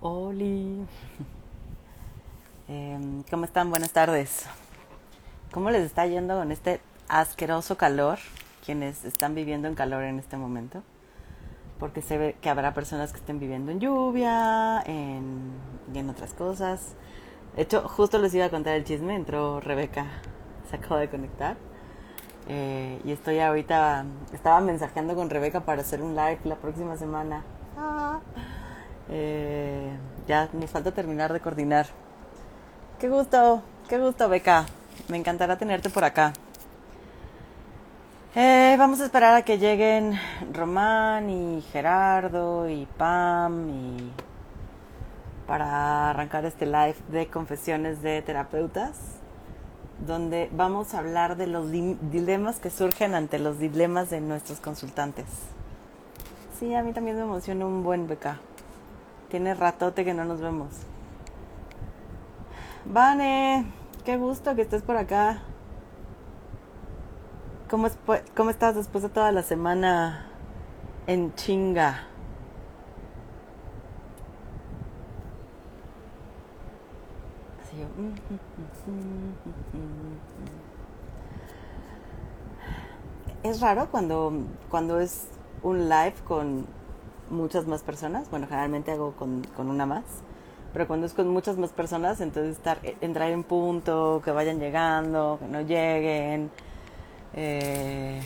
Oli. Em, ¿Cómo están? Buenas tardes. ¿Cómo les está yendo con este asqueroso calor? Quienes están viviendo en calor en este momento. Porque se ve que habrá personas que estén viviendo en lluvia, en, en otras cosas. De hecho, justo les iba a contar el chisme. Entró Rebeca, se acaba de conectar. Eh, y estoy ahorita, estaba mensajeando con Rebeca para hacer un live la próxima semana. Ah. Eh, ya nos falta terminar de coordinar. Qué gusto, qué gusto, Beca. Me encantará tenerte por acá. Eh, vamos a esperar a que lleguen Román y Gerardo y Pam y para arrancar este live de confesiones de terapeutas, donde vamos a hablar de los dilemas que surgen ante los dilemas de nuestros consultantes. Sí, a mí también me emociona un buen beca. Tiene ratote que no nos vemos. Vane, qué gusto que estés por acá. ¿Cómo, ¿Cómo estás después de toda la semana en chinga? Es raro cuando, cuando es un live con muchas más personas. Bueno, generalmente hago con, con una más. Pero cuando es con muchas más personas, entonces estar, eh, entrar en punto, que vayan llegando, que no lleguen, eh,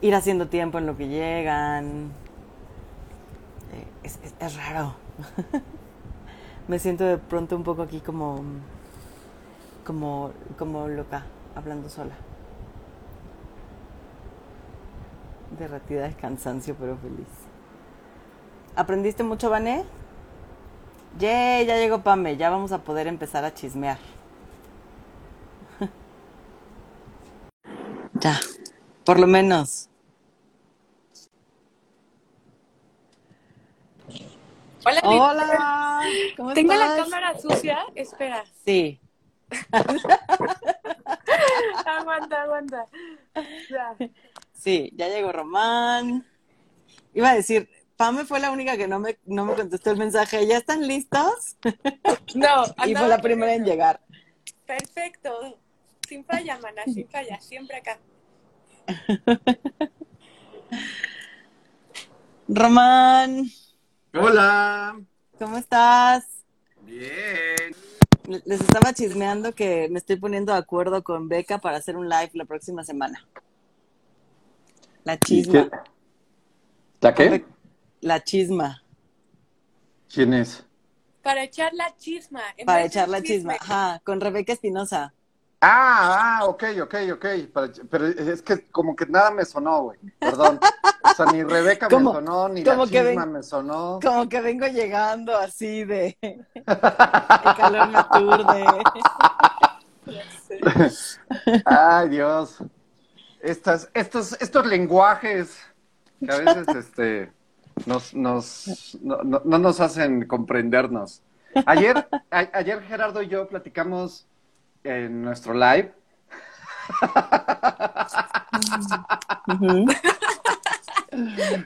ir haciendo tiempo en lo que llegan. Eh, es, es, raro. Me siento de pronto un poco aquí como, como, como loca, hablando sola. Derratida de cansancio, pero feliz. ¿Aprendiste mucho, Vané? Yay, ya llegó Pame, ya vamos a poder empezar a chismear. ya, por lo menos. Hola, Hola. ¿cómo ¿Tengo la cámara sucia? Espera. Sí. aguanta, aguanta. Ya. Sí, ya llegó Román. Iba a decir, Pame fue la única que no me, no me contestó el mensaje. ¿Ya están listos? No. y fue la primera en llegar. Perfecto. Sin falla, mana, sin falla. Siempre acá. Román. Hola. ¿Cómo estás? Bien. Les estaba chismeando que me estoy poniendo de acuerdo con Beca para hacer un live la próxima semana. La chisma. ¿La qué? La chisma. ¿Quién es? Para echar la chisma. Para echar la chisma, ajá, con Rebeca Espinosa. Ah, ah, ok, ok, ok. Pero es que como que nada me sonó, güey. Perdón. O sea, ni Rebeca me sonó, ni la chisma me sonó. Como que vengo llegando así de... El calor me aturde. Ay, Dios. Estas, estos, estos lenguajes que a veces, este nos, nos, no, no, nos hacen comprendernos. Ayer, ayer Gerardo y yo platicamos en nuestro live.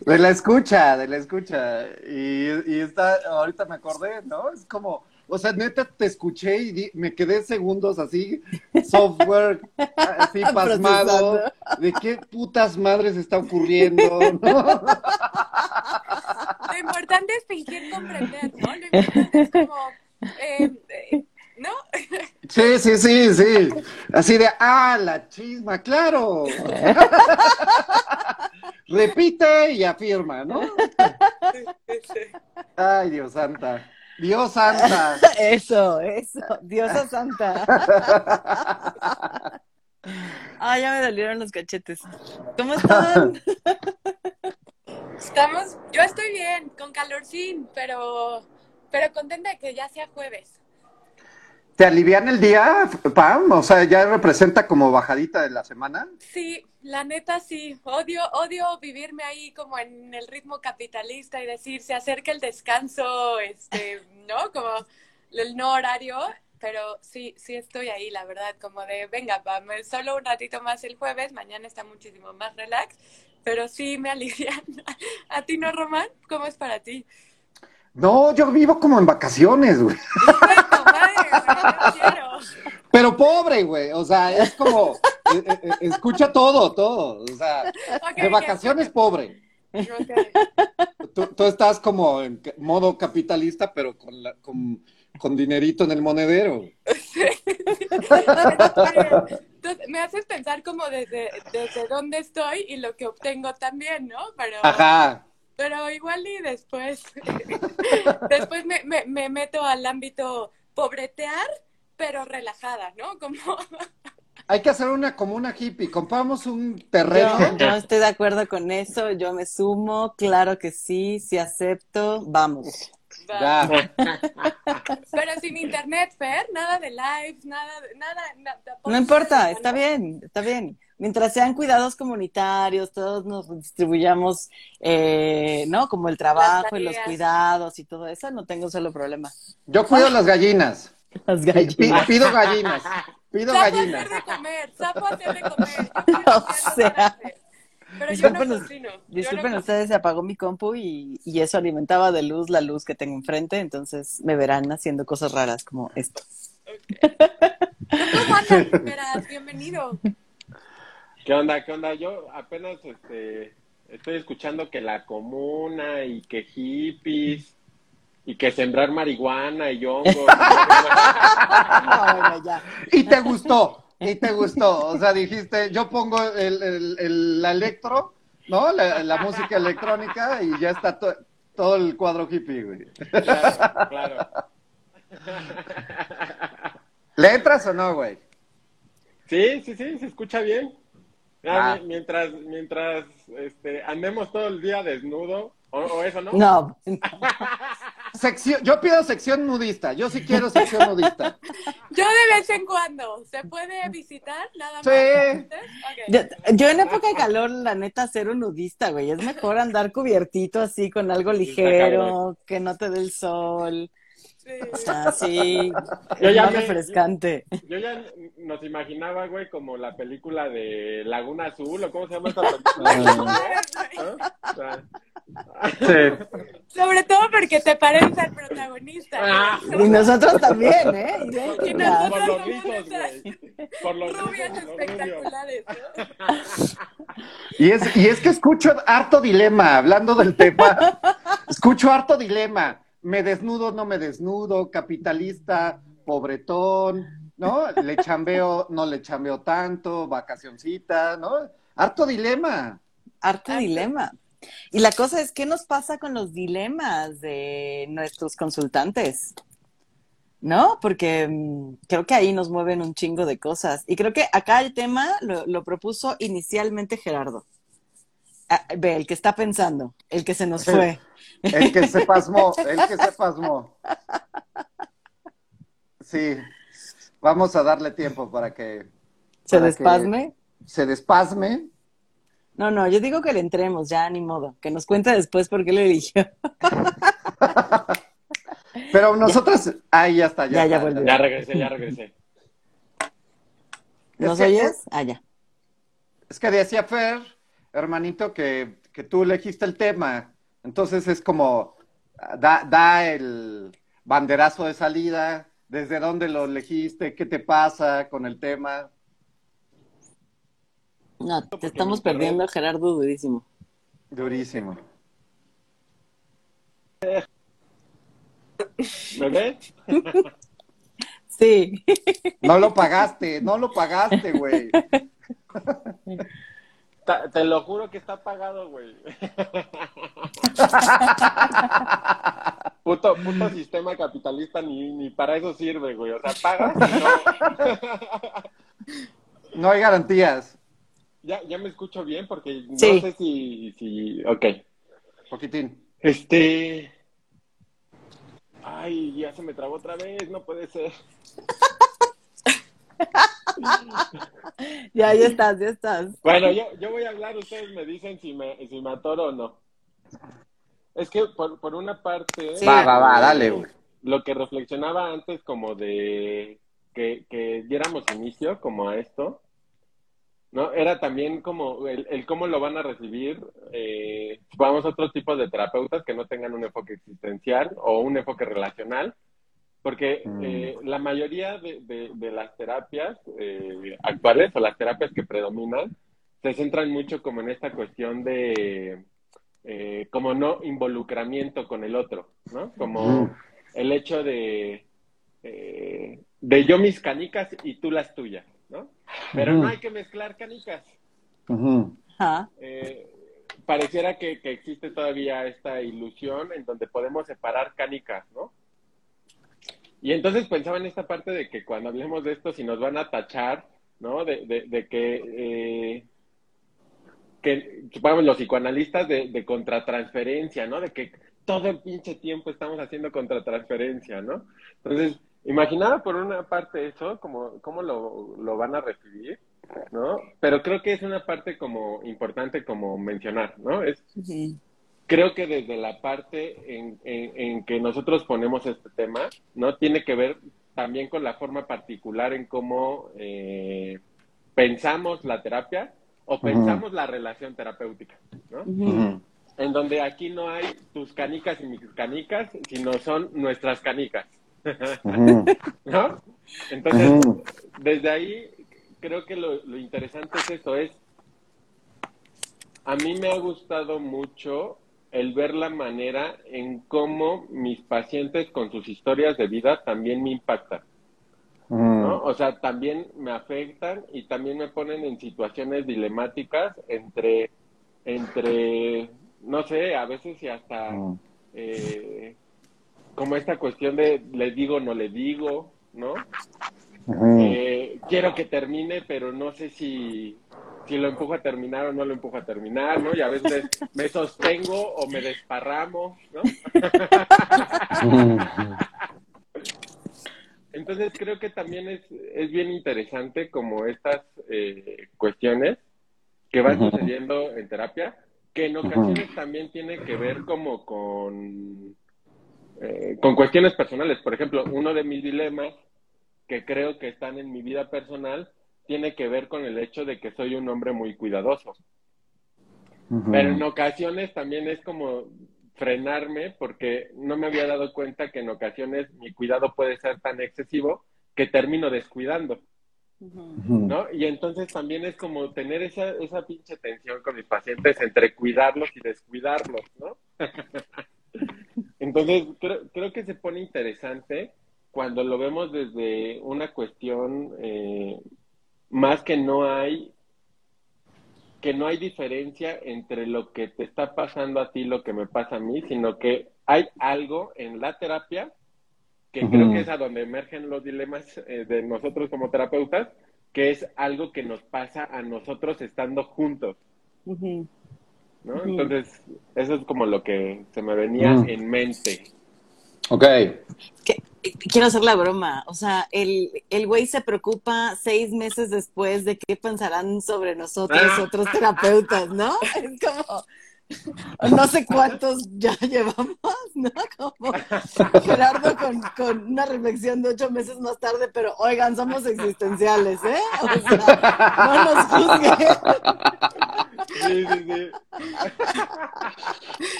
De la escucha, de la escucha. Y, y está, ahorita me acordé, ¿no? Es como, o sea, neta te escuché y me quedé segundos así, software, así pasmado, de qué putas madres está ocurriendo, ¿no? Lo importante es fingir comprender, ¿no? Lo importante es como, eh, eh, ¿no? Sí, sí, sí, sí. Así de, ah, la chisma, claro. Repite y afirma, ¿no? Ay, Dios santa. Dios santa. Eso, eso. Diosa santa. Ah, ya me dolieron los cachetes. ¿Cómo están? Estamos, yo estoy bien, con calorcín, pero, pero contenta de que ya sea jueves. ¿Te alivian el día, Pam? O sea, ¿ya representa como bajadita de la semana? Sí, la neta sí. Odio, odio vivirme ahí como en el ritmo capitalista y decir, se acerca el descanso, este, ¿no? Como el no horario, pero sí, sí estoy ahí, la verdad, como de, venga, Pam, solo un ratito más el jueves, mañana está muchísimo más relax pero sí me alivian. ¿A ti no, Román? ¿Cómo es para ti? No, yo vivo como en vacaciones, güey. Madre. Pero pobre, güey. O sea, es como, eh, eh, eh, escucha todo, todo. O sea, de vacaciones pobre. ok. Tú, tú estás como en modo capitalista, pero con, la- con, con dinerito en el monedero. Entonces, me haces pensar como desde, desde dónde estoy y lo que obtengo también, ¿no? Pero, Ajá. pero igual y después, después me, me, me meto al ámbito pobretear, pero relajada, ¿no? Como, Hay que hacer una como una hippie. Compramos un terreno. Yo, yo estoy de acuerdo con eso, yo me sumo, claro que sí, sí acepto, vamos. Ya. pero sin internet, Fer, nada de lives, nada, de- nada, nada No importa, está bien, está bien. Mientras sean cuidados comunitarios, todos nos distribuyamos, eh, ¿no? Como el trabajo y los cuidados y todo eso, no tengo solo problema. Yo cuido las gallinas. Las gallinas. pido gallinas. Pido Sapo gallinas. hacer de comer, sapo hacer de comer. O sea, pero yo no disculpen- cocino. Yo Disculpen no ustedes, se apagó mi compu y, y eso alimentaba de luz la luz que tengo enfrente, entonces me verán haciendo cosas raras como esto. ¿Cómo andas, Veras? Bienvenido. ¿Qué onda? ¿Qué onda? Yo apenas este, estoy escuchando que la comuna y que hippies y que sembrar marihuana y hongos. No, bueno, ya. Y te gustó. Y te gustó. O sea, dijiste, yo pongo el, el, el- la electro, ¿no? La, la música electrónica y ya está to- todo el cuadro hippie, güey. claro, claro. ¿Le entras o no, güey? Sí, sí, sí, se escucha bien. Ah. Ya, mi- Mientras, mientras este, andemos todo el día desnudo, o, o eso, ¿no? No, Sección, yo pido sección nudista. Yo sí quiero sección nudista. Yo de vez en cuando. ¿Se puede visitar? Nada más. Sí. Ok. yo, yo en época de calor, la neta, cero nudista, güey. Es mejor andar cubiertito así con algo ligero, que no te dé el sol. Sí. O sea, sí, Yo ya me- refrescante. Yo ya nos imaginaba, güey, como la película de Laguna Azul, o cómo se llama esta película. Sea, Sobre todo porque te pareces al protagonista. Ah. Y nosotros también, ¿eh? Y Idénticas. por nosotros los rizos, güey. Por los rubias rizos, espectaculares. ¿no? Y es, y es que escucho harto dilema, hablando del tema. Escucho harto dilema. Me desnudo, no me desnudo, capitalista, pobretón, ¿no? Le chambeo, no le chambeo tanto, vacacioncita, ¿no? Harto dilema. Harto dilema. Y la cosa es, ¿qué nos pasa con los dilemas de nuestros consultantes? ¿No? Porque mm, creo que ahí nos mueven un chingo de cosas. Y creo que acá el tema lo, lo propuso inicialmente Gerardo. Ah, ve, el que está pensando, el que se nos fue. El que se pasmó, el que se pasmó. Sí, vamos a darle tiempo para que ¿Se para despasme? se despasme. No, no, yo digo que le entremos, ya ni modo. Que nos cuente después por qué lo eligió. Pero nosotros, ahí ya está, ya, Ya, ya volvió. Ya regresé, ya regresé. ¿Nos oyes? Ah, ya. Es que decía Fer, hermanito, que, que tú elegiste el tema. Entonces es como, da, da el banderazo de salida, desde dónde lo elegiste, qué te pasa con el tema. No, te estamos perdiendo, Gerardo, durísimo. Durísimo. ¿Me ves? Sí. No lo pagaste, no lo pagaste, güey. Te lo juro que está pagado, güey. Puto, puto sistema capitalista ni, ni para eso sirve, güey. O sea, pagas y no. No hay garantías. Ya, ya me escucho bien porque no sé si, si... Ok. Poquitín. Este... Ay, ya se me trabó otra vez, no puede ser. Ya, ya estás, ya estás. Bueno, yo, yo voy a hablar, ustedes me dicen si me, si me atoro o no. Es que por, por una parte... Sí. Va, va, va, dale, güey. Lo que reflexionaba antes como de que, que diéramos inicio como a esto, ¿no? Era también como el, el cómo lo van a recibir, eh, vamos a otros tipos de terapeutas que no tengan un enfoque existencial o un enfoque relacional, porque Mm. eh, la mayoría de, de- de las terapias eh, actuales o las terapias que predominan se centran mucho como en esta cuestión de eh, como no involucramiento con el otro, ¿no? Como Mm. el hecho de eh, de yo mis canicas y tú las tuyas, ¿no? Pero no hay que mezclar canicas. Ajá. Eh, pareciera que, que existe todavía esta ilusión en donde podemos separar canicas, ¿no? Y entonces pensaba en esta parte de que cuando hablemos de esto, si nos van a tachar, ¿no? De, de, de que, eh, que, supongamos, los psicoanalistas de, de contratransferencia, ¿no? De que todo el pinche tiempo estamos haciendo contratransferencia, ¿no? Entonces, imaginaba por una parte eso, como cómo lo, lo van a recibir, ¿no? Pero creo que es una parte como importante como mencionar, ¿no? Es. Creo que desde la parte en, en- en que nosotros ponemos este tema, ¿no? Tiene que ver también con la forma particular en cómo eh, pensamos la terapia o pensamos la relación terapéutica, ¿no? En donde aquí no hay tus canicas y mis canicas, sino son nuestras canicas. ¿no? Entonces, desde ahí creo que lo, lo interesante es eso, es, a mí me ha gustado mucho el ver la manera en cómo mis pacientes con sus historias de vida también me impactan, ¿no? Ujú. O sea, también me afectan y también me ponen en situaciones dilemáticas entre, entre, no sé, a veces y hasta Ujú. eh, como esta cuestión de le digo, no le digo, ¿no? Ujú. Eh, quiero que termine, pero no sé si, si lo empujo a terminar o no lo empujo a terminar, ¿no? Y a veces me sostengo o me desparramo, ¿no? Entonces creo que también es, es bien interesante como estas eh, cuestiones que van sucediendo en terapia, que en ocasiones también tiene que ver como con, eh, con cuestiones personales. Por ejemplo, uno de mis dilemas que creo que están en mi vida personal tiene que ver con el hecho de que soy un hombre muy cuidadoso. Pero en ocasiones también es como frenarme porque no me había dado cuenta que en ocasiones mi cuidado puede ser tan excesivo que termino descuidando. ¿no? Y entonces también es como tener esa, esa pinche tensión con mis pacientes entre cuidarlos y descuidarlos, ¿no? Entonces creo, creo que se pone interesante cuando lo vemos desde una cuestión eh, más que no hay que no hay diferencia entre lo que te está pasando a ti y lo que me pasa a mí, sino que hay algo en la terapia que creo que es a donde emergen los dilemas eh, de nosotros como terapeutas, que es algo que nos pasa a nosotros estando juntos. ¿no? Entonces, eso es como lo que se me venía Ujú. en mente. Ok. Que- quiero hacer la broma. O sea, el, el güey se preocupa seis meses después de qué pensarán sobre nosotros Ah. otros terapeutas, ¿no? Es como, no sé cuántos ya llevamos, ¿no? Como Gerardo con, con una reflexión de ocho meses más tarde, pero oigan, somos existenciales, ¿eh? O sea, no nos juzguen. Sí, sí, sí.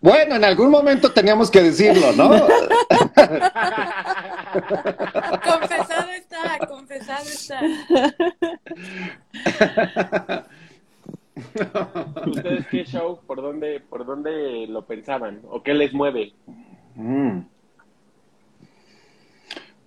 Bueno, en algún momento teníamos que decirlo, ¿no? Confesado está, confesado está. ¿Ustedes qué show? ¿Por dónde, ¿Por dónde lo pensaban? ¿O qué les mueve? Mm.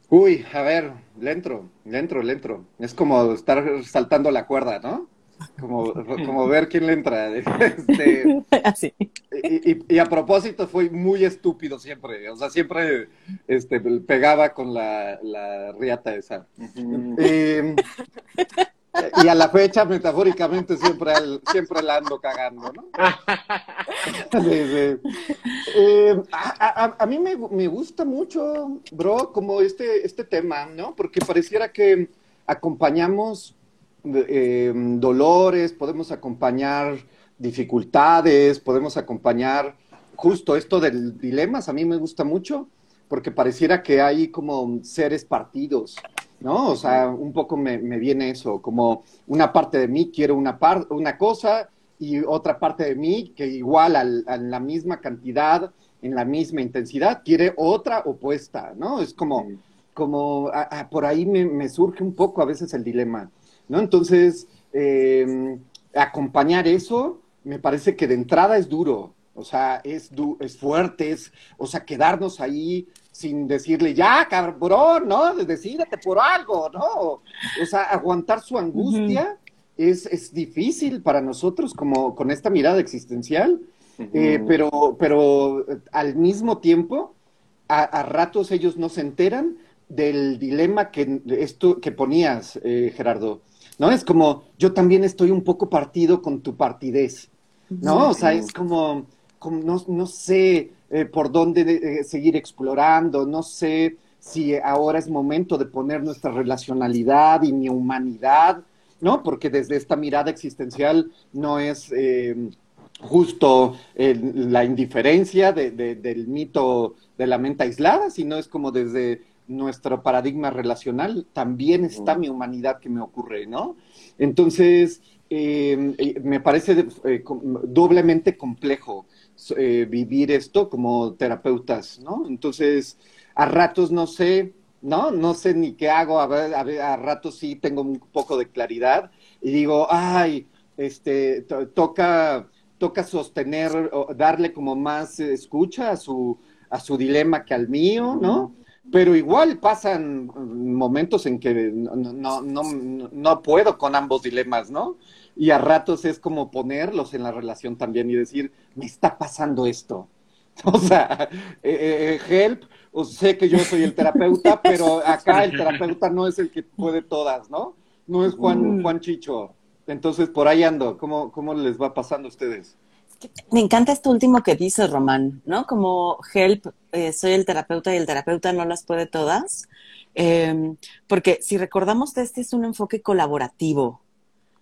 Uy, a ver, le entro, le entro, le entro. Es como estar saltando la cuerda, ¿no? Como, como ver quién le entra. Este, Así. y, y- y a propósito, fue muy estúpido siempre. O sea, siempre este, pegaba con la, la riata esa. Eh, y a la fecha, metafóricamente, siempre, al- siempre la ando cagando, ¿no? Sí, sí. Eh, a, a- a mí me, me gusta mucho, bro, como este, este tema, ¿no? Porque pareciera que acompañamos eh, dolores, podemos acompañar dificultades, podemos acompañar justo esto del dilemas, a mí me gusta mucho, porque pareciera que hay como seres partidos ¿no? O sea, un poco me, me viene eso, como una parte de mí quiere una, par una cosa y otra parte de mí que igual al, a la misma cantidad, en la misma intensidad, quiere otra opuesta, ¿no? Es como, como a, a, por ahí me, me, surge un poco a veces el dilema, ¿no? Entonces, eh, acompañar eso me parece que de entrada es duro, o sea, es, du es fuerte, es, o sea, quedarnos ahí sin decirle, ya, cabrón, ¿no? Decídete por algo, ¿no? O sea, aguantar su angustia uh -huh. es, es, difícil para nosotros como con esta mirada existencial, uh -huh. eh, pero, pero al mismo tiempo, a, a, ratos ellos no se enteran del dilema que, esto, que ponías, eh, Gerardo, ¿no? Es como, yo también estoy un poco partido con tu partidez, ¿no? O sea, es como, como no, no sé, eh, por dónde eh, seguir explorando, no sé si ahora es momento de poner nuestra relacionalidad y mi humanidad, ¿no? Porque desde esta mirada existencial no es eh, justo la indiferencia de, de, del mito de la mente aislada, sino es como desde nuestro paradigma relacional, también está mi humanidad que me ocurre, ¿no? Entonces, eh, me parece eh, doblemente complejo eh, vivir esto como terapeutas, ¿no? Entonces, a ratos no sé, ¿no? No sé ni qué hago, a, ver, a, ver, a ratos sí tengo un poco de claridad y digo, ay, este, to toca, toca sostener, darle como más escucha a su, a su dilema que al mío, ¿no? Pero igual pasan momentos en que no, no, no, no puedo con ambos dilemas, ¿no? y a ratos es como ponerlos en la relación también y decir, me está pasando esto. O sea, eh, eh, help, o sé que yo soy el terapeuta, pero acá el terapeuta no es el que puede todas, ¿no? No es Juan, Juan Chicho. Entonces, por ahí ando. ¿Cómo, cómo les va pasando a ustedes? Me encanta esto último que dice Román, ¿no? Como help, eh, soy el terapeuta y el terapeuta no las puede todas. Eh, porque si recordamos, este es un enfoque colaborativo,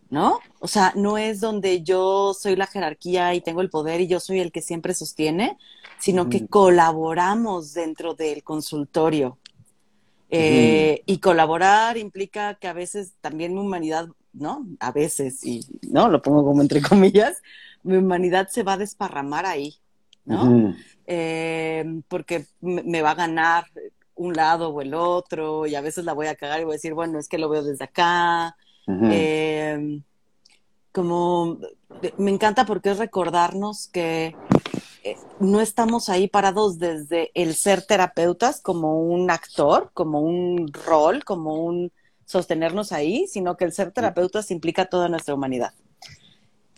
¿no? O sea, no es donde yo soy la jerarquía y tengo el poder y yo soy el que siempre sostiene, sino que colaboramos dentro del consultorio. Eh, y colaborar implica que a veces también mi humanidad, ¿no? A veces, y no, lo pongo como entre comillas, mi humanidad se va a desparramar ahí, ¿no? Uh -huh. eh, porque me va a ganar un lado o el otro, y a veces la voy a cagar y voy a decir, bueno, es que lo veo desde acá, Uh -huh. eh, como me encanta porque es recordarnos que eh, no estamos ahí parados desde el ser terapeutas como un actor, como un rol, como un sostenernos ahí, sino que el ser terapeutas implica toda nuestra humanidad.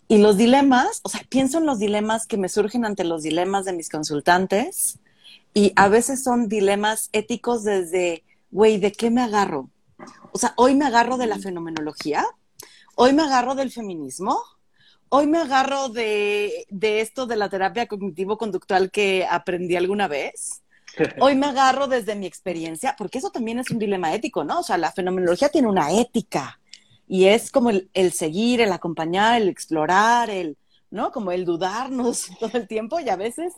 Y los dilemas, o sea, pienso en los dilemas que me surgen ante los dilemas de mis consultantes y a veces son dilemas éticos desde, güey, ¿de qué me agarro? O sea, hoy me agarro de la fenomenología, hoy me agarro del feminismo, hoy me agarro de, de esto de la terapia cognitivo-conductual que aprendí alguna vez. Hoy me agarro desde mi experiencia, porque eso también es un dilema ético, ¿no? O sea, la fenomenología tiene una ética y es como el, el seguir, el acompañar, el explorar, el, ¿no? Como el dudarnos todo el tiempo y a veces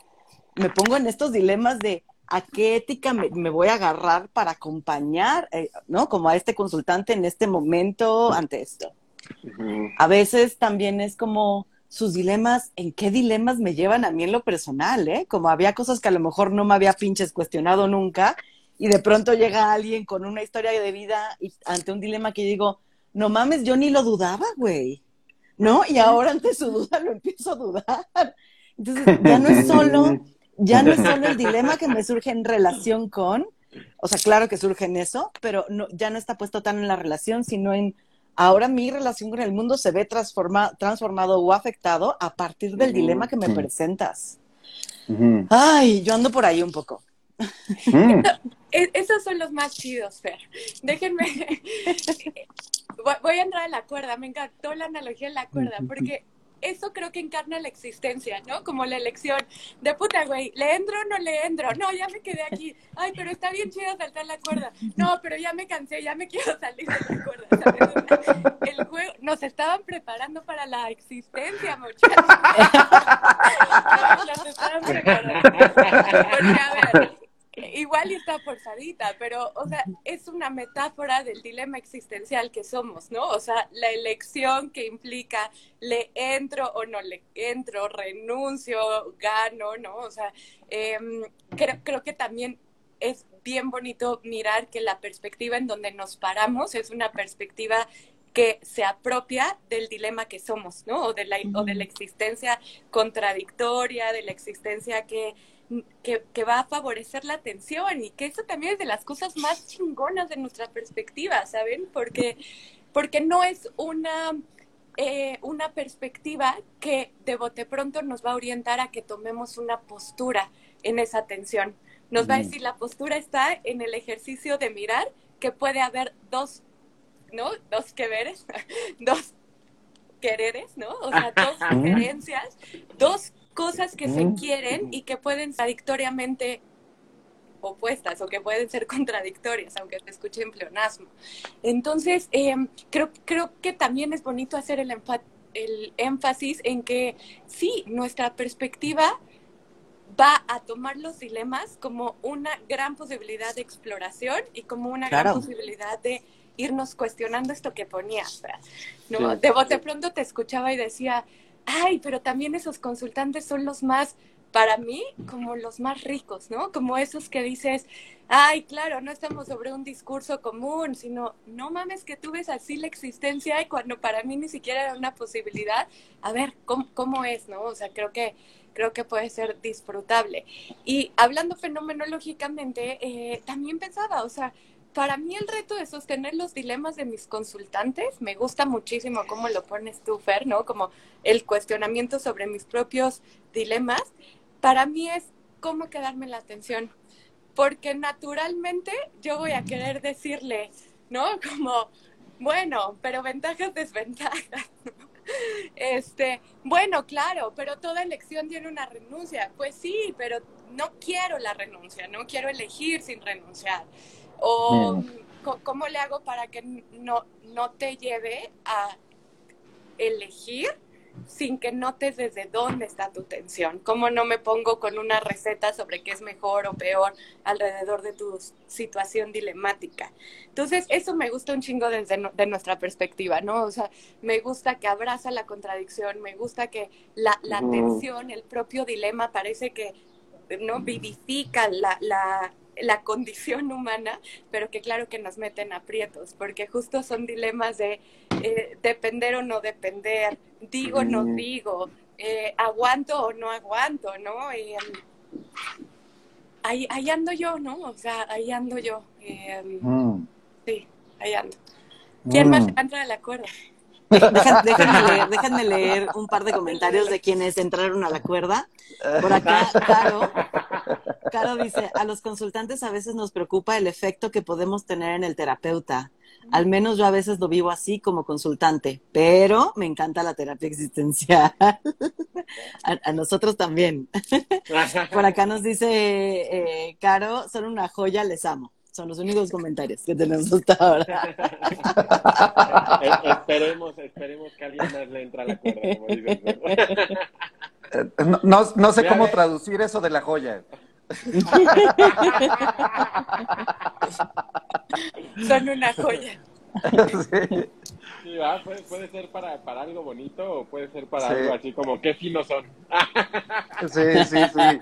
me pongo en estos dilemas de, a qué ética me, me, voy a agarrar para acompañar, eh, ¿no? Como a este consultante en este momento ante esto. Uh -huh. A veces también es como sus dilemas, ¿en qué dilemas me llevan a mí en lo personal, eh? Como había cosas que a lo mejor no me había pinches cuestionado nunca y de pronto llega alguien con una historia de vida y ante un dilema que yo digo, no mames, yo ni lo dudaba, güey. ¿No? Y ahora ante su duda lo empiezo a dudar. Entonces, ya no es solo ya no es solo el dilema que me surge en relación con, o sea, claro que surge en eso, pero no, ya no está puesto tan en la relación, sino en ahora mi relación con el mundo se ve transforma, transformado o afectado a partir del uh -huh. dilema que me presentas. Uh -huh. Ay, yo ando por ahí un poco. Mm. Esos son los más chidos, Fer. Déjenme. Voy a entrar a la cuerda. Me encantó la analogía de la cuerda, porque eso creo que encarna la existencia, ¿no? Como la elección de puta, güey, ¿le entro o no le entro? No, ya me quedé aquí. Ay, pero está bien chido saltar la cuerda. No, pero ya me cansé, ya me quiero salir de la cuerda. ¿sabes? El juego, nos estaban preparando para la existencia, muchachos. nos estaban preparando. Porque, a ver, igual está forzadita, pero, o sea, es una metáfora del dilema existencial que somos, ¿no? O sea, la elección que implica le entro o no le entro, renuncio, gano, ¿no? O sea, em, creo, creo que también es bien bonito mirar que la perspectiva en donde nos paramos es una perspectiva que se apropia del dilema que somos, ¿no? O de la, o de la existencia contradictoria, de la existencia que, que, va a favorecer la atención y que eso también es de las cosas más chingonas de nuestra perspectiva, ¿saben? Porque, porque no es una, eh, una perspectiva que de bote pronto nos va a orientar a que tomemos una postura en esa atención. Nos va a decir, la postura está en el ejercicio de mirar que puede haber dos ¿no? Dos que veres, dos quereres, ¿no? O sea, dos diferencias, dos cosas que se quieren y que pueden contradictoriamente opuestas o que pueden ser contradictorias, aunque te escuche en pleonasmo. Entonces, em, creo, creo que también es bonito hacer el, el énfasis en que sí, nuestra perspectiva va a tomar los dilemas como una gran posibilidad de exploración y como una gran posibilidad de irnos cuestionando esto que ponías. ¿no? De bote pronto te escuchaba y decía, ay, pero también esos consultantes son los más, para mí, como los más ricos, ¿no? Como esos que dices, ay, claro, no estamos sobre un discurso común, sino, no mames que tú ves así la existencia y cuando para mí ni siquiera era una posibilidad, a ver, ¿cómo, cómo es, no? O sea, creo que creo que puede ser disfrutable. Y hablando fenomenológicamente, eh, también pensaba, o sea, para mí el reto de sostener los dilemas de mis consultantes, me gusta muchísimo cómo lo pones tú, Fer, ¿no? Como el cuestionamiento sobre mis propios dilemas, para mí es cómo quedarme la atención, porque naturalmente yo voy a querer decirle, ¿no? Como, bueno, pero ventajas, desventajas. Este, bueno, claro, pero toda elección tiene una renuncia. Pues sí, pero no quiero la renuncia, no quiero elegir sin renunciar. ¿O cómo le hago para que no, no te lleve a elegir sin que notes desde dónde está tu tensión? ¿Cómo no me pongo con una receta sobre qué es mejor o peor alrededor de tu situación dilemática? Entonces, eso me gusta un chingo desde de nuestra perspectiva, ¿no? O sea, me gusta que abraza la contradicción, me gusta que la, la tensión, el propio dilema parece que no vivifica la, la la condición humana, pero que claro que nos meten aprietos, porque justo son dilemas de eh, depender o no depender, digo o no digo, eh, aguanto o no aguanto, ¿no? Em, ahí, ahí, ando yo, ¿no? O sea, ahí ando yo. Em, mm. Sí, ahí ando. ¿Quién más mm. entra de acuerdo? déjenme, leer, un par de comentarios de quienes entraron a la cuerda. Por acá, Caro, Caro dice, a los consultantes a veces nos preocupa el efecto que podemos tener en el terapeuta. Al menos yo a veces lo vivo así como consultante, pero me encanta la terapia existencial. a, nosotros también. Por acá nos dice eh, Caro, son una joya, les amo. Son los únicos comentarios que tenemos hasta ahora. Eh, esperemos, esperemos que alguien más le entre a la cuerda, como dices. Eh, no, no, sé cómo traducir eso de la joya. Son una joya. Sí. puede, ser para, para, algo bonito o puede ser para algo así como qué finos son. Sí, sí, sí.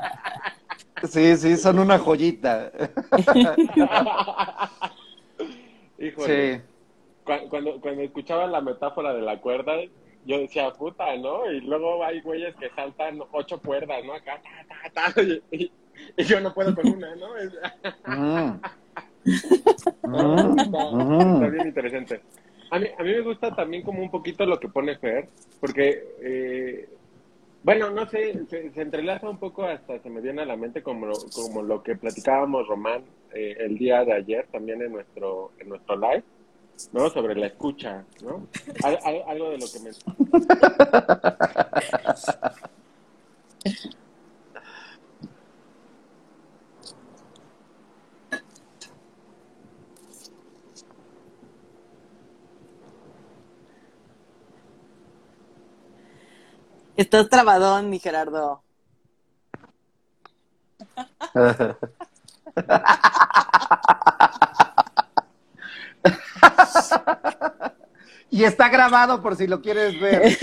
Sí, sí, son una joyita. Híjole. Sí. Cuando, cuando escuchaba la metáfora de la cuerda, yo decía, puta, ¿no? Y luego hay güeyes que saltan ocho cuerdas, ¿no? Acá, ta, ta, ta, y, yo no puedo con una, ¿no? Mm. está, bien interesante. A mí, a mí me gusta también como un poquito lo que pone Fer, porque eh, bueno, no sé, se, entrelaza un poco hasta se me viene a la mente como, como lo que platicábamos, Román, eh, el día de ayer también en nuestro, en nuestro live, ¿no? Sobre la escucha, ¿no? algo de lo que me... Estás trabadón, mi Gerardo. y está grabado por si lo quieres ver.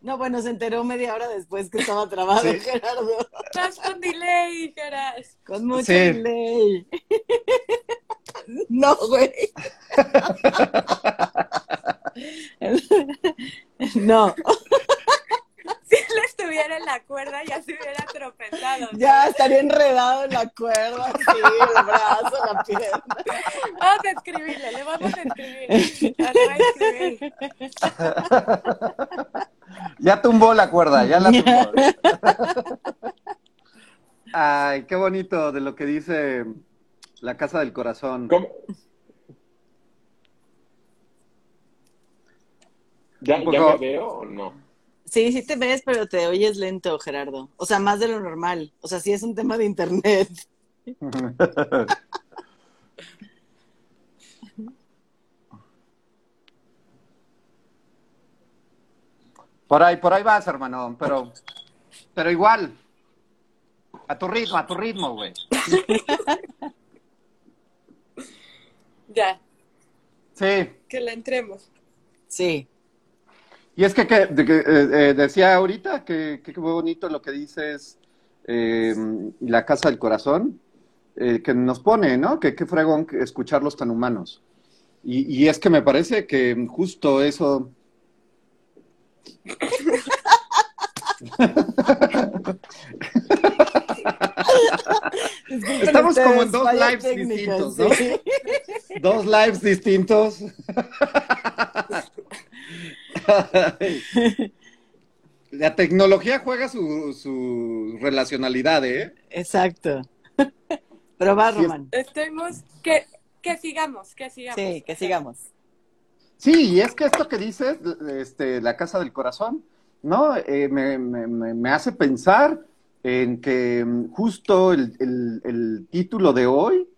No, bueno, se enteró media hora después que estaba trabado, Sí. Gerardo. Estás con delay, Gerard. Con mucho Sí. delay. No, güey. No, Si él estuviera en la cuerda, ya se hubiera tropezado. ya estaría enredado en la cuerda, sí, el brazo, la pierna. Vamos a escribirle, le vamos a escribir. Le voy a escribir. Ya tumbó la cuerda, ya la tumbó. Ay, qué bonito de lo que dice la casa del corazón. ¿Cómo? ¿Ya, Un ¿Ya poco- me veo o no? Sí, sí te ves, pero te oyes lento, Gerardo. O sea, más de lo normal. O sea, sí es un tema de internet. Por ahí, por ahí vas, hermano, pero, pero igual. A tu ritmo, a tu ritmo, güey. Ya, Sí. que le entremos. Sí. Y es que, que- eh, eh, decía ahorita que que qué bonito lo que dices, eh, la casa del corazón, eh, que nos pone, ¿no? Que qué fregón escucharlos tan humanos. Y, y es que me parece que justo eso. Estamos como en dos lives distintos, ¿no? sí. Dos lives distintos. La tecnología juega su, su relacionalidad, ¿eh? Exacto. Pero va, Román. Que, que sigamos, que sigamos. Sí, que sigamos. Sí, y es que esto que dices, este, la casa del corazón, ¿no? Eh, me, me- hace pensar en que mm, justo el, el- el título de hoy,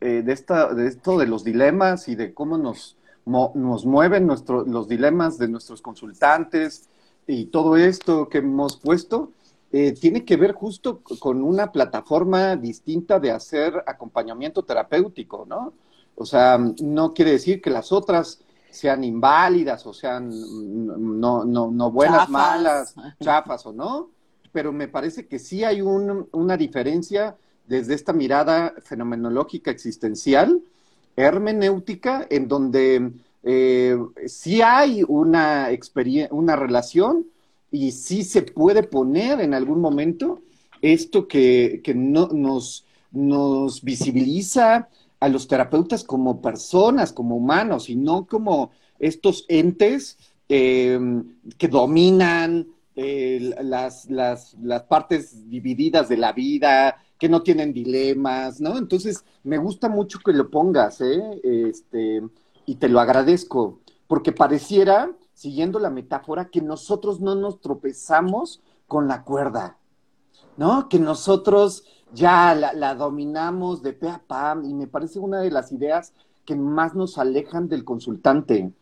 eh, de, esta, de esto de los dilemas y de cómo nos, mo- nos mueven nuestro- los dilemas de nuestros consultantes y todo esto que hemos puesto, eh, tiene que ver justo con una plataforma distinta de hacer acompañamiento terapéutico, ¿no? O sea, no quiere decir que las otras sean inválidas o sean mm, no, no, no buenas, Chafas. malas, chafas o no, pero me parece que sí hay un- una diferencia desde esta mirada fenomenológica existencial, hermenéutica, en donde eh, sí hay una, una relación y sí se puede poner en algún momento esto que, que no, nos, nos visibiliza a los terapeutas como personas, como humanos, y no como estos entes eh, que dominan eh, las, las, las partes divididas de la vida, que no tienen dilemas, ¿no? Entonces, me gusta mucho que lo pongas, ¿eh? Este, y te lo agradezco, porque pareciera, siguiendo la metáfora, que nosotros no nos tropezamos con la cuerda, ¿no? Que nosotros ya la, la dominamos de pe a pa, y me parece una de las ideas que más nos alejan del consultante,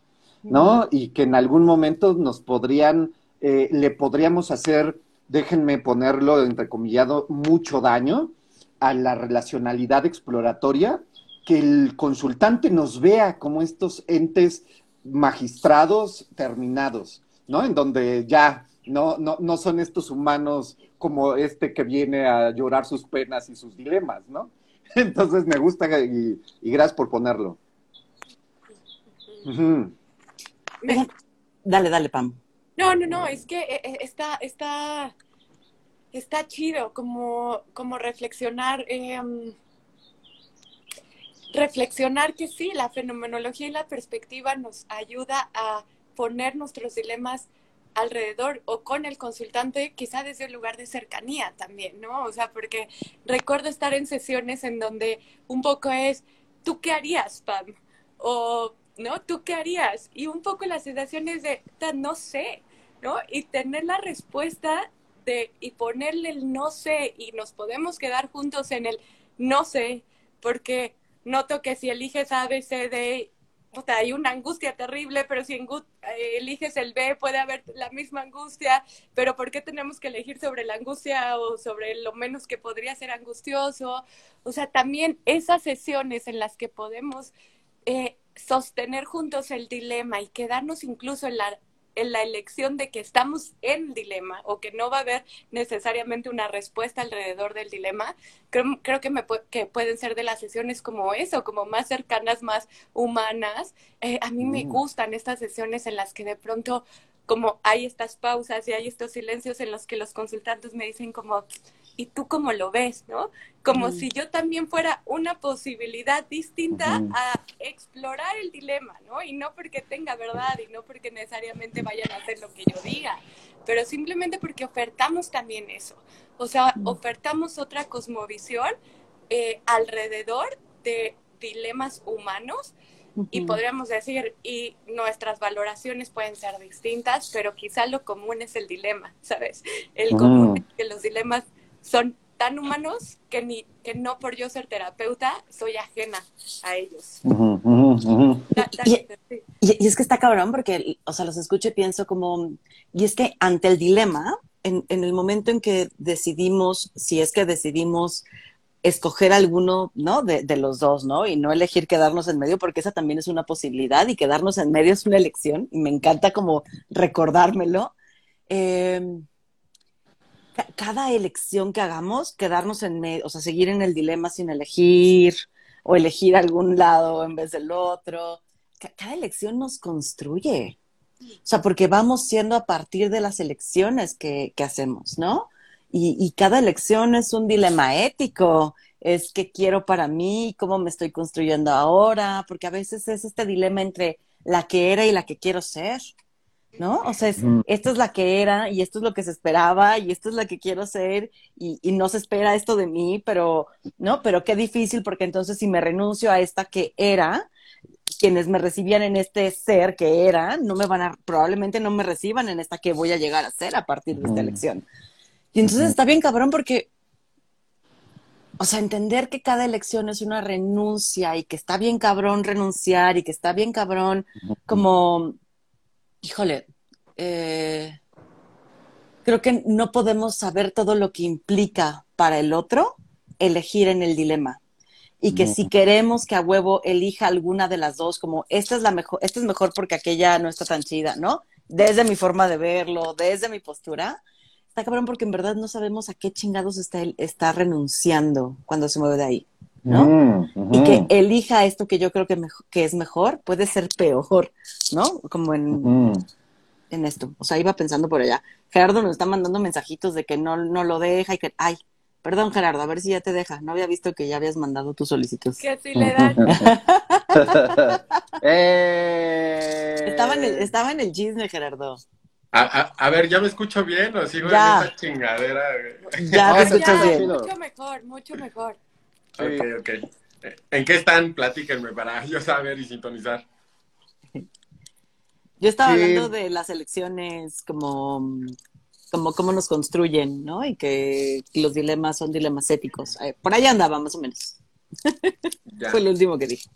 ¿no? Y que en algún momento nos podrían, eh, le podríamos hacer, déjenme ponerlo entrecomillado, mucho daño a la relacionalidad exploratoria, que el consultante nos vea como estos entes magistrados terminados, ¿no? En donde ya no, no, no son estos humanos como este que viene a llorar sus penas y sus dilemas, ¿no? Entonces me gusta y, y gracias por ponerlo. Dale, dale, Pam. No, no, no, es que eh, eh, está, está, está chido como, como reflexionar, eh, reflexionar que sí, la fenomenología y la perspectiva nos ayuda a poner nuestros dilemas alrededor o con el consultante, quizá desde un lugar de cercanía también, ¿no? O sea, porque recuerdo estar en sesiones en donde un poco es, ¿tú qué harías, Pam? O, ¿no? ¿Tú qué harías? Y un poco la sensación es de, "Ta, no sé, ¿no? Y tener la respuesta de, y ponerle el no sé, y nos podemos quedar juntos en el no sé, porque noto que si eliges A, B, C, D, puta, hay una angustia terrible, pero si eh, eliges el B puede haber la misma angustia, pero ¿por qué tenemos que elegir sobre la angustia o sobre lo menos que podría ser angustioso? O sea, también esas sesiones en las que podemos eh, sostener juntos el dilema y quedarnos incluso en la en la elección de que estamos en dilema o que no va a haber necesariamente una respuesta alrededor del dilema, creo, creo que, me, que pueden ser de las sesiones como eso, como más cercanas, más humanas. Eh, a mí me mm. gustan estas sesiones en las que de pronto como hay estas pausas y hay estos silencios en los que los consultantes me dicen como, ¿y tú cómo lo ves? ¿no? Como si yo también fuera una posibilidad distinta a explorar el dilema, ¿no? Y no porque tenga verdad y no porque necesariamente vayan a hacer lo que yo diga, pero simplemente porque ofertamos también eso. O sea, ofertamos otra cosmovisión eh, alrededor de dilemas humanos y podríamos decir, y nuestras valoraciones pueden ser distintas, pero quizá lo común es el dilema, ¿sabes? El común es que los dilemas son tan humanos que ni que no por yo ser terapeuta soy ajena a ellos. y, es que está cabrón porque, o sea, los escucho y pienso como, y es que ante el dilema, en, en el momento en que decidimos, si es que decidimos escoger alguno, ¿no? De, de, los dos, ¿no? Y no elegir quedarnos en medio, porque esa también es una posibilidad y quedarnos en medio es una elección y me encanta como recordármelo. Eh, cada elección que hagamos, quedarnos en medio, o sea, seguir en el dilema sin elegir o elegir algún lado en vez del otro, cada elección nos construye. O sea, porque vamos siendo a partir de las elecciones que, hacemos, ¿no? Y, y, cada elección es un dilema ético, es qué quiero para mí, cómo me estoy construyendo ahora, porque a veces es este dilema entre la que era y la que quiero ser. ¿No? O sea, esto es la que era y esto es lo que se esperaba y esto es la que quiero ser y, no se espera esto de mí, pero, ¿no? Pero qué difícil porque entonces si me renuncio a esta que era, quienes me recibían en este ser que era, no me van a, probablemente no me reciban en esta que voy a llegar a ser a partir de esta elección. Y entonces está bien cabrón porque, o sea, entender que cada elección es una renuncia y que está bien cabrón renunciar y que está bien cabrón como híjole, eh, creo que no podemos saber todo lo que implica para el otro elegir en el dilema. Y que si queremos que a huevo elija alguna de las dos, como esta es la mejor, esta es mejor porque aquella no está tan chida, ¿no? Desde mi forma de verlo, desde mi postura, está cabrón porque en verdad no sabemos a qué chingados está, está renunciando cuando se mueve de ahí. ¿No? Mm, y que elija esto que yo creo que, que es mejor, puede ser peor, ¿no? Como en, en esto. O sea, iba pensando por allá. Gerardo nos está mandando mensajitos de que no, no lo deja y que, ay, perdón Gerardo, a ver si ya te deja. No había visto que ya habías mandado tu solicitud. Que si le dan. Eh. estaba, en el, estaba en el chisme, Gerardo. A, ver, ¿ya me escucho bien o sigo en esa chingadera? Ya, te escuchas bien. Mucho mejor, mucho mejor. Ok, ok. ¿En qué están? Platíquenme para yo saber y sintonizar. Yo estaba hablando de las elecciones como, como cómo nos construyen, ¿no? Y que los dilemas son dilemas éticos. Eh, por allá andaba, más o menos. Fue lo último que dije.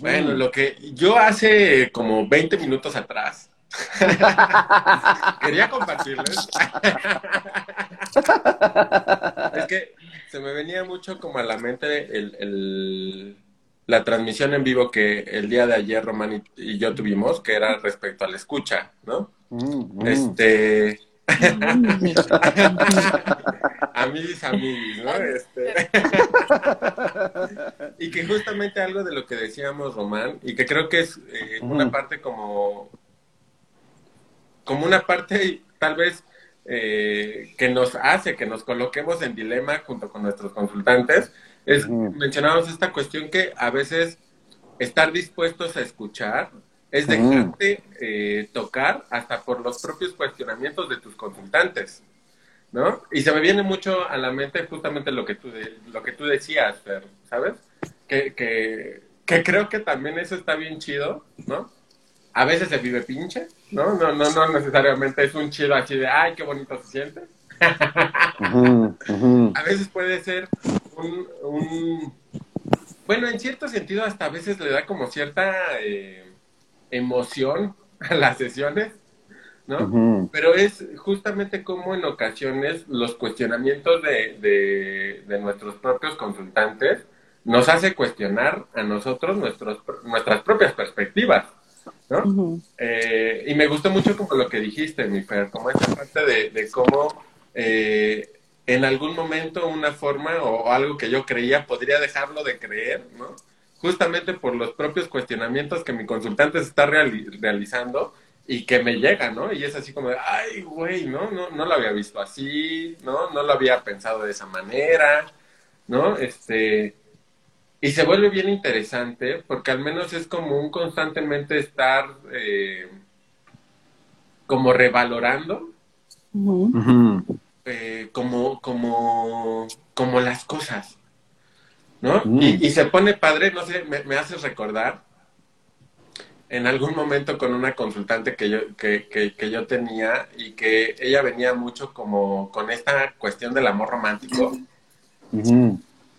Bueno, lo que yo hace como 20 minutos atrás quería compartirles. es que se me venía mucho como a la mente el, la transmisión en vivo que el día de ayer Román y, yo tuvimos, que era respecto a la escucha, ¿no? Mm, mm. Este... a mis amigos, ¿no? Este... y que justamente algo de lo que decíamos, Román, y que creo que es eh, una parte como, como una parte tal vez eh, que nos hace que nos coloquemos en dilema junto con nuestros consultantes, es, mencionamos esta cuestión que a veces estar dispuestos a escuchar es dejarte eh, tocar hasta por los propios cuestionamientos de tus consultantes, ¿no? Y se me viene mucho a la mente justamente lo que tú, lo que tú decías, ¿sabes? Que, que, que creo que también eso está bien chido, ¿no? A veces se vive pinche, ¿no? No, no, no necesariamente es un chido así de, ay, qué bonito se siente. A veces puede ser un, bueno, en cierto sentido hasta a veces le da como cierta eh, emoción a las sesiones, ¿no? Pero es justamente como en ocasiones los cuestionamientos de, de, nuestros propios consultantes nos hace cuestionar a nosotros nuestros, nuestras propias perspectivas, ¿no? Eh, y me gustó mucho como lo que dijiste, mi Fer, como esa parte de, de cómo eh, en algún momento una forma o, algo que yo creía podría dejarlo de creer, ¿no? Justamente por los propios cuestionamientos que mi consultante está realizando y que me llega, ¿no? Y es así como, de, ay, güey, ¿no? ¿no? No lo había visto así, ¿no? No lo había pensado de esa manera, ¿no? Este, y se vuelve bien interesante porque al menos es como un constantemente estar eh, como revalorando eh, como, como, como las cosas, ¿no? Y, se pone padre, no sé, me, me hace recordar en algún momento con una consultante que yo, que, que, yo tenía y que ella venía mucho como con esta cuestión del amor romántico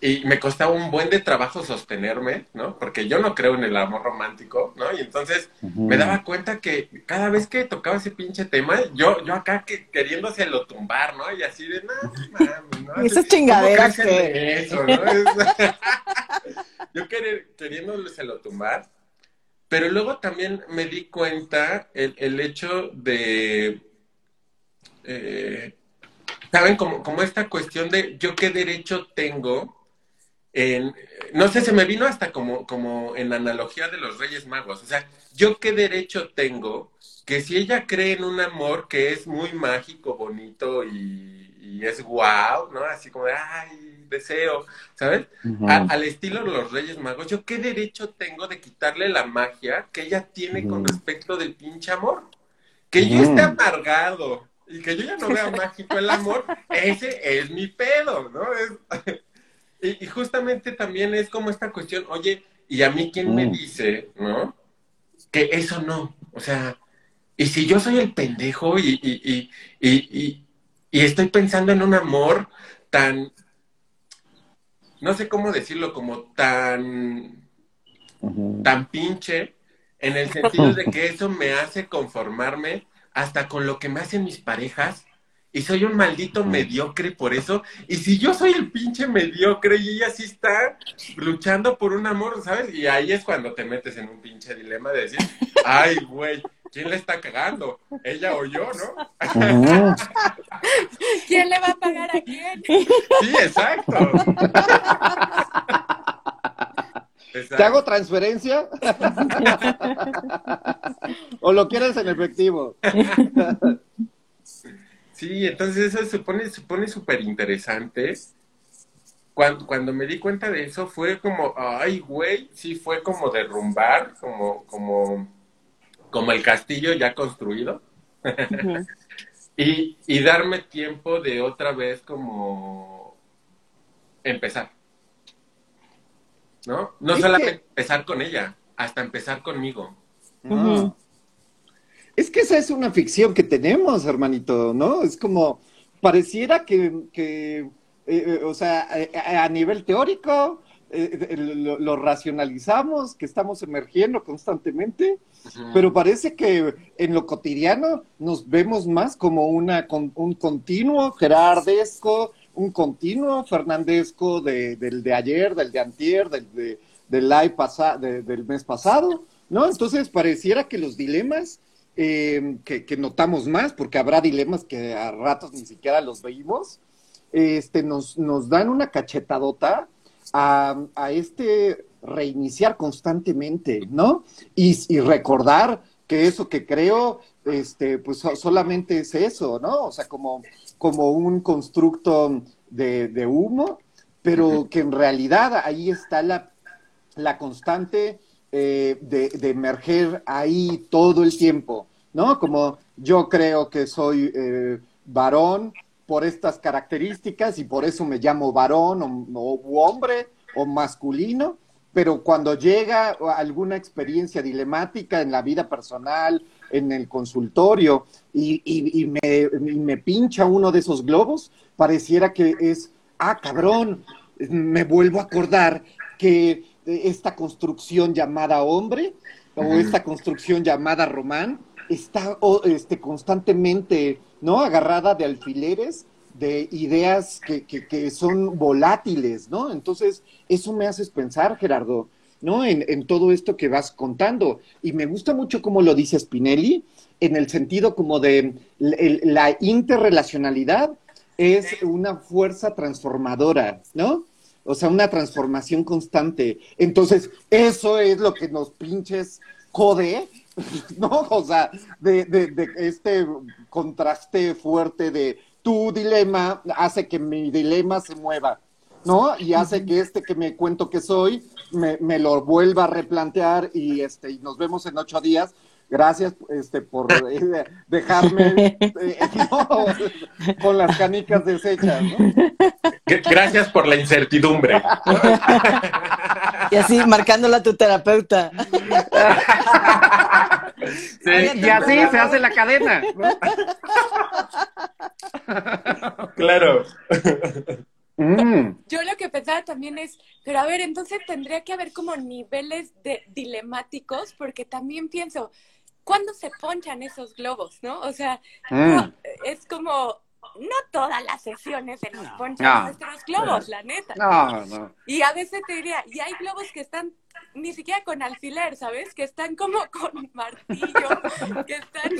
y me costaba un buen de trabajo sostenerme, ¿no? Porque yo no creo en el amor romántico, ¿no? Y entonces me daba cuenta que cada vez que tocaba ese pinche tema, yo, yo acá que, queriéndoselo tumbar, ¿no? Y así de, no, mami, ¿no? Esas chingaderas que... Eso, ¿no? yo queriéndoselo tumbar. Pero luego también me di cuenta el, el hecho de... Eh, ¿Saben? Como, como esta cuestión de yo qué derecho tengo no sé, se me vino hasta como, como en la analogía de los Reyes Magos. O sea, ¿yo qué derecho tengo que si ella cree en un amor que es muy mágico, bonito y, es guau, ¿no? Así como de, ay, deseo, ¿sabes? al estilo de los Reyes Magos, ¿yo qué derecho tengo de quitarle la magia que ella tiene con respecto del pinche amor? Que yo esté amargado y que yo ya no vea mágico el amor, ese es mi pedo, ¿no? Es, y, justamente también es como esta cuestión, oye, ¿y a mí quién me mm. dice, no? Que eso no, o sea, y si yo soy el pendejo y, y, y, y estoy pensando en un amor tan, no sé cómo decirlo, como tan, tan pinche, en el sentido de que eso me hace conformarme hasta con lo que me hacen mis parejas y soy un maldito mediocre por eso. Y si yo soy el pinche mediocre y ella sí está luchando por un amor, ¿sabes? Y ahí es cuando te metes en un pinche dilema de decir, ay, güey, ¿quién le está cagando? ¿Ella o yo, no? ¿Quién le va a pagar a quién? Sí, exacto. ¿Te hago transferencia? ¿O lo quieres en efectivo? Sí, entonces eso se pone súper se interesante. Cuando, cuando me di cuenta de eso fue como, ay, güey, sí fue como derrumbar, como, como, como el castillo ya construido. y, y darme tiempo de otra vez como empezar. ¿No? No solamente empezar con ella, hasta empezar conmigo. Es que esa es una ficción que tenemos, hermanito, ¿no? Es como, pareciera que, que eh, eh, o sea, a, nivel teórico, eh, lo, racionalizamos, que estamos emergiendo constantemente, pero parece que en lo cotidiano nos vemos más como una, un continuo gerardesco, un continuo fernandesco de, del de ayer, del de antier, del, de, del, live del mes pasado, ¿no? Entonces pareciera que los dilemas eh, que, notamos más, porque habrá dilemas que a ratos ni siquiera los veíamos, este, nos, nos dan una cachetadota a, a este reiniciar constantemente, ¿no? Y, recordar que eso que creo, este, pues solamente es eso, ¿no? O sea, como, como un constructo de, humo, pero que en realidad ahí está la, la constante eh, de, de, emerger ahí todo el tiempo. ¿No? Como yo creo que soy eh, varón por estas características y por eso me llamo varón o, hombre o masculino, pero cuando llega alguna experiencia dilemática en la vida personal, en el consultorio, y, me, me, pincha uno de esos globos, pareciera que es, ah, cabrón, me vuelvo a acordar que esta construcción llamada hombre o esta construcción llamada román está este, constantemente ¿no? agarrada de alfileres de ideas que, que, son volátiles, ¿no? Entonces, eso me haces pensar, Gerardo, ¿no? En, en, todo esto que vas contando. Y me gusta mucho cómo lo dice Spinelli, en el sentido como de la interrelacionalidad es una fuerza transformadora, ¿no? O sea, una transformación constante. Entonces, eso es lo que nos pinches code, ¿no? O sea, de, de, este contraste fuerte de tu dilema hace que mi dilema se mueva, ¿no? Y hace que este que me cuento que soy me, me lo vuelva a replantear y, este, y nos vemos en ocho días gracias este, por eh, dejarme eh, con las canicas deshechas. ¿no? Gracias por la incertidumbre. Y así marcándola a tu terapeuta. y así se hace la cadena. Claro. Mm. Yo lo que pensaba también es, pero a ver, entonces tendría que haber como niveles de dilemáticos, porque también pienso, ¿cuándo se ponchan esos globos, no? O sea, mm. es como, no todas las sesiones se nos ponchan nuestros globos, la neta. No, no. Y a veces te diría, y hay globos que están ni siquiera con alfiler, ¿sabes? Que están como con martillo, que están,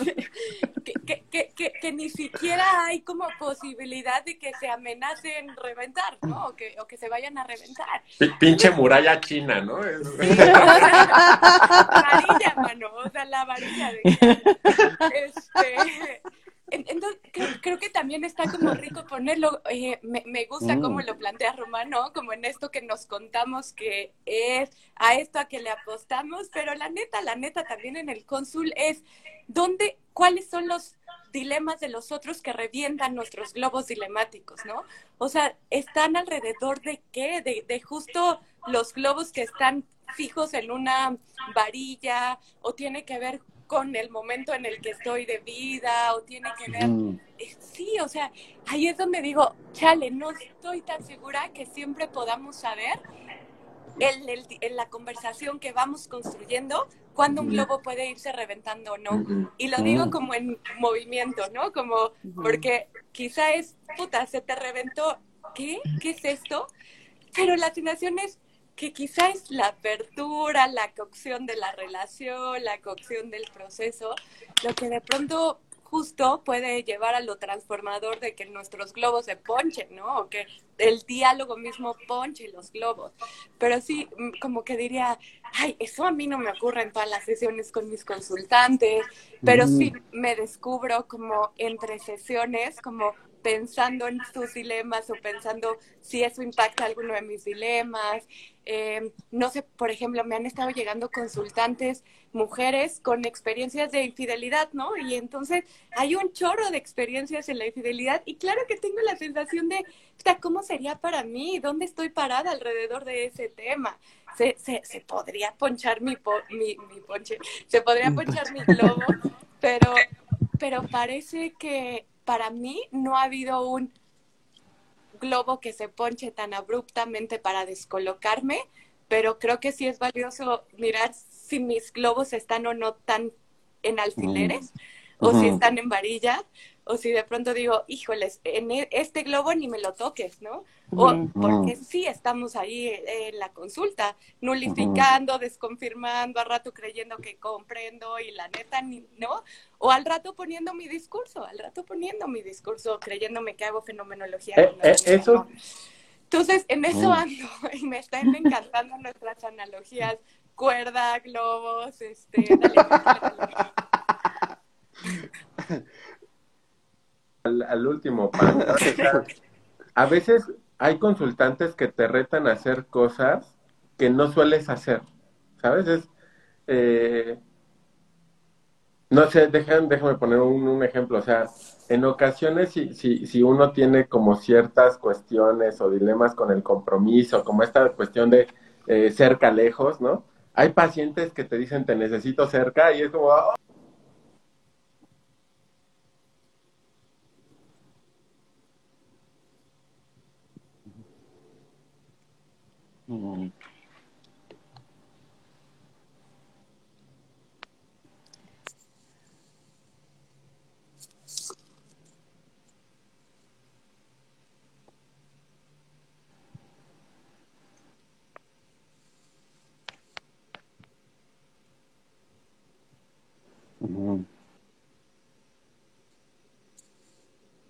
que, que, que, que, ni siquiera hay como posibilidad de que se amenacen reventar, ¿no? O que, o que se vayan a reventar. pinche muralla china, ¿no? varilla, mano, o sea, la varilla de... Este, entonces, creo, que también está como rico ponerlo, eh, me, me, gusta cómo mm. lo plantea Romano, como en esto que nos contamos que es, a esto a que le apostamos, pero la neta, la neta también en el cónsul es, ¿dónde, cuáles son los dilemas de los otros que revientan nuestros globos dilemáticos, ¿no? O sea, ¿están alrededor de qué? De, de justo los globos que están fijos en una varilla o tiene que ver con el momento en el que estoy de vida o tiene que ver... Eh, sí, o sea, ahí es donde digo, chale, no estoy tan segura que siempre podamos saber en, la conversación que vamos construyendo cuando un globo puede irse reventando o no. Y lo digo como en movimiento, ¿no? Como, porque quizá es, puta, se te reventó, ¿qué? ¿Qué es esto? Pero la asignación es que quizá es la apertura, la cocción de la relación, la cocción del proceso, lo que de pronto justo puede llevar a lo transformador de que nuestros globos se ponchen, ¿no? O que el diálogo mismo ponche los globos. Pero sí, mm, como que diría, ay, eso a mí no me ocurre en todas las sesiones con mis consultantes, pero sí me descubro como entre sesiones, como pensando en sus dilemas o pensando si eso impacta alguno de mis dilemas. Eh, no sé, por ejemplo, me han estado llegando consultantes mujeres con experiencias de infidelidad, ¿no? Y entonces hay un chorro de experiencias en la infidelidad y claro que tengo la sensación de, ¿cómo sería para mí? ¿Dónde estoy parada alrededor de ese tema? Se, se, se podría ponchar mi, mi, mi ponche, se podría ponchar mi globo, pero, pero parece que para mí no ha habido un globo que se ponche tan abruptamente para descolocarme, pero creo que sí es valioso mirar si mis globos están o no tan en alfileres, o si están en varilla, o si de pronto digo, híjoles, en e, este globo ni me lo toques, ¿no? O porque sí estamos ahí en la consulta, nulificando, desconfirmando, al rato creyendo que comprendo y la neta, ¿no? O al rato poniendo mi discurso, al rato poniendo mi discurso, creyéndome que hago fenomenología. Eh, eh, eso... Entonces, en eso ando y me están encantando nuestras analogías, cuerda, globos, este, al, último, a veces hay consultantes que te retan a hacer cosas que no sueles hacer, ¿sabes? Es, eh, no sé, dejan, déjame poner un, ejemplo, o sea, en ocasiones si, si, si uno tiene como ciertas cuestiones o dilemas con el compromiso, como esta cuestión de eh, cerca lejos, ¿no? Hay pacientes que te dicen te necesito cerca y es como, Mm-hmm.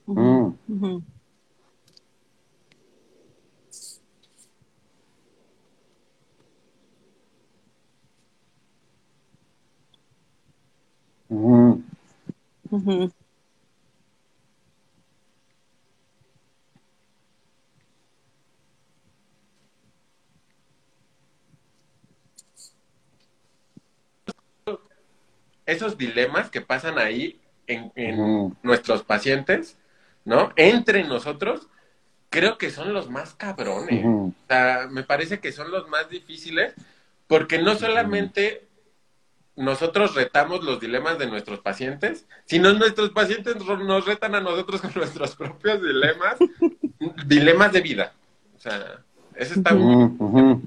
Mm. hmm Esos dilemas que pasan ahí en, en nuestros pacientes, ¿no? Entre nosotros, creo que son los más cabrones. O sea, me parece que son los más difíciles porque no solamente nosotros retamos los dilemas de nuestros pacientes, sino nuestros pacientes nos retan a nosotros con nuestros propios dilemas, dilemas de vida. O sea, eso está muy...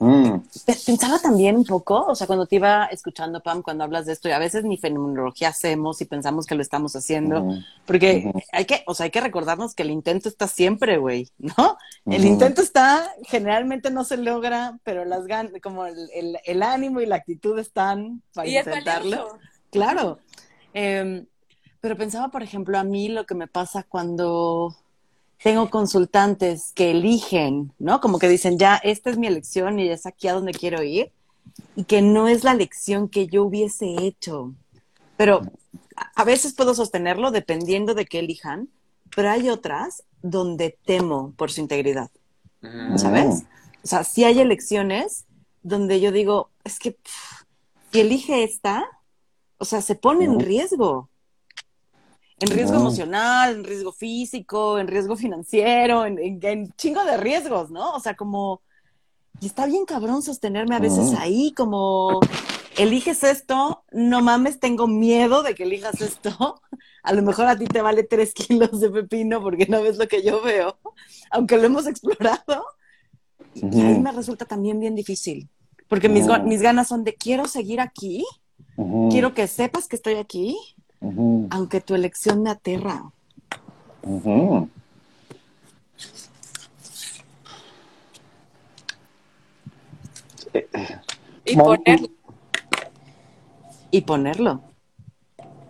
Mm, Pe- Pensaba también un poco, o sea, cuando te iba escuchando, Pam, cuando hablas de esto, y a veces ni fenomenología hacemos y pensamos que lo estamos haciendo, ujú, porque hay que, o sea, hay que recordarnos que el intento está siempre, güey, ¿no? El intento está, generalmente no se logra, pero las ganas, como el, el- el ánimo y la actitud están para Y intentarlo. Claro. Em, pero pensaba, por ejemplo, a mí lo que me pasa cuando tengo consultantes que eligen, ¿no? Como que dicen, ya, esta es mi elección y es aquí a donde quiero ir, y que no es la elección que yo hubiese hecho. Pero a- veces puedo sostenerlo dependiendo de qué elijan, pero hay otras donde temo por su integridad. Ujú. ¿sabes? O sea, sí hay elecciones donde yo digo, es que pff, si elige esta, o sea, se pone en riesgo. En riesgo emocional, en riesgo físico, en riesgo financiero, en, en- en chingo de riesgos, ¿no? O sea, como... Y está bien cabrón sostenerme a veces ahí, como... Eliges esto, no mames, tengo miedo de que elijas esto. A lo mejor a ti te vale tres kilos de pepino porque no ves lo que yo veo, aunque lo hemos explorado. Y ahí Ujú. me resulta también bien difícil, porque mis, mis ganas son de quiero seguir aquí, quiero que sepas que estoy aquí, aunque tu elección me aterra. Y ponerlo. Y ponerlo.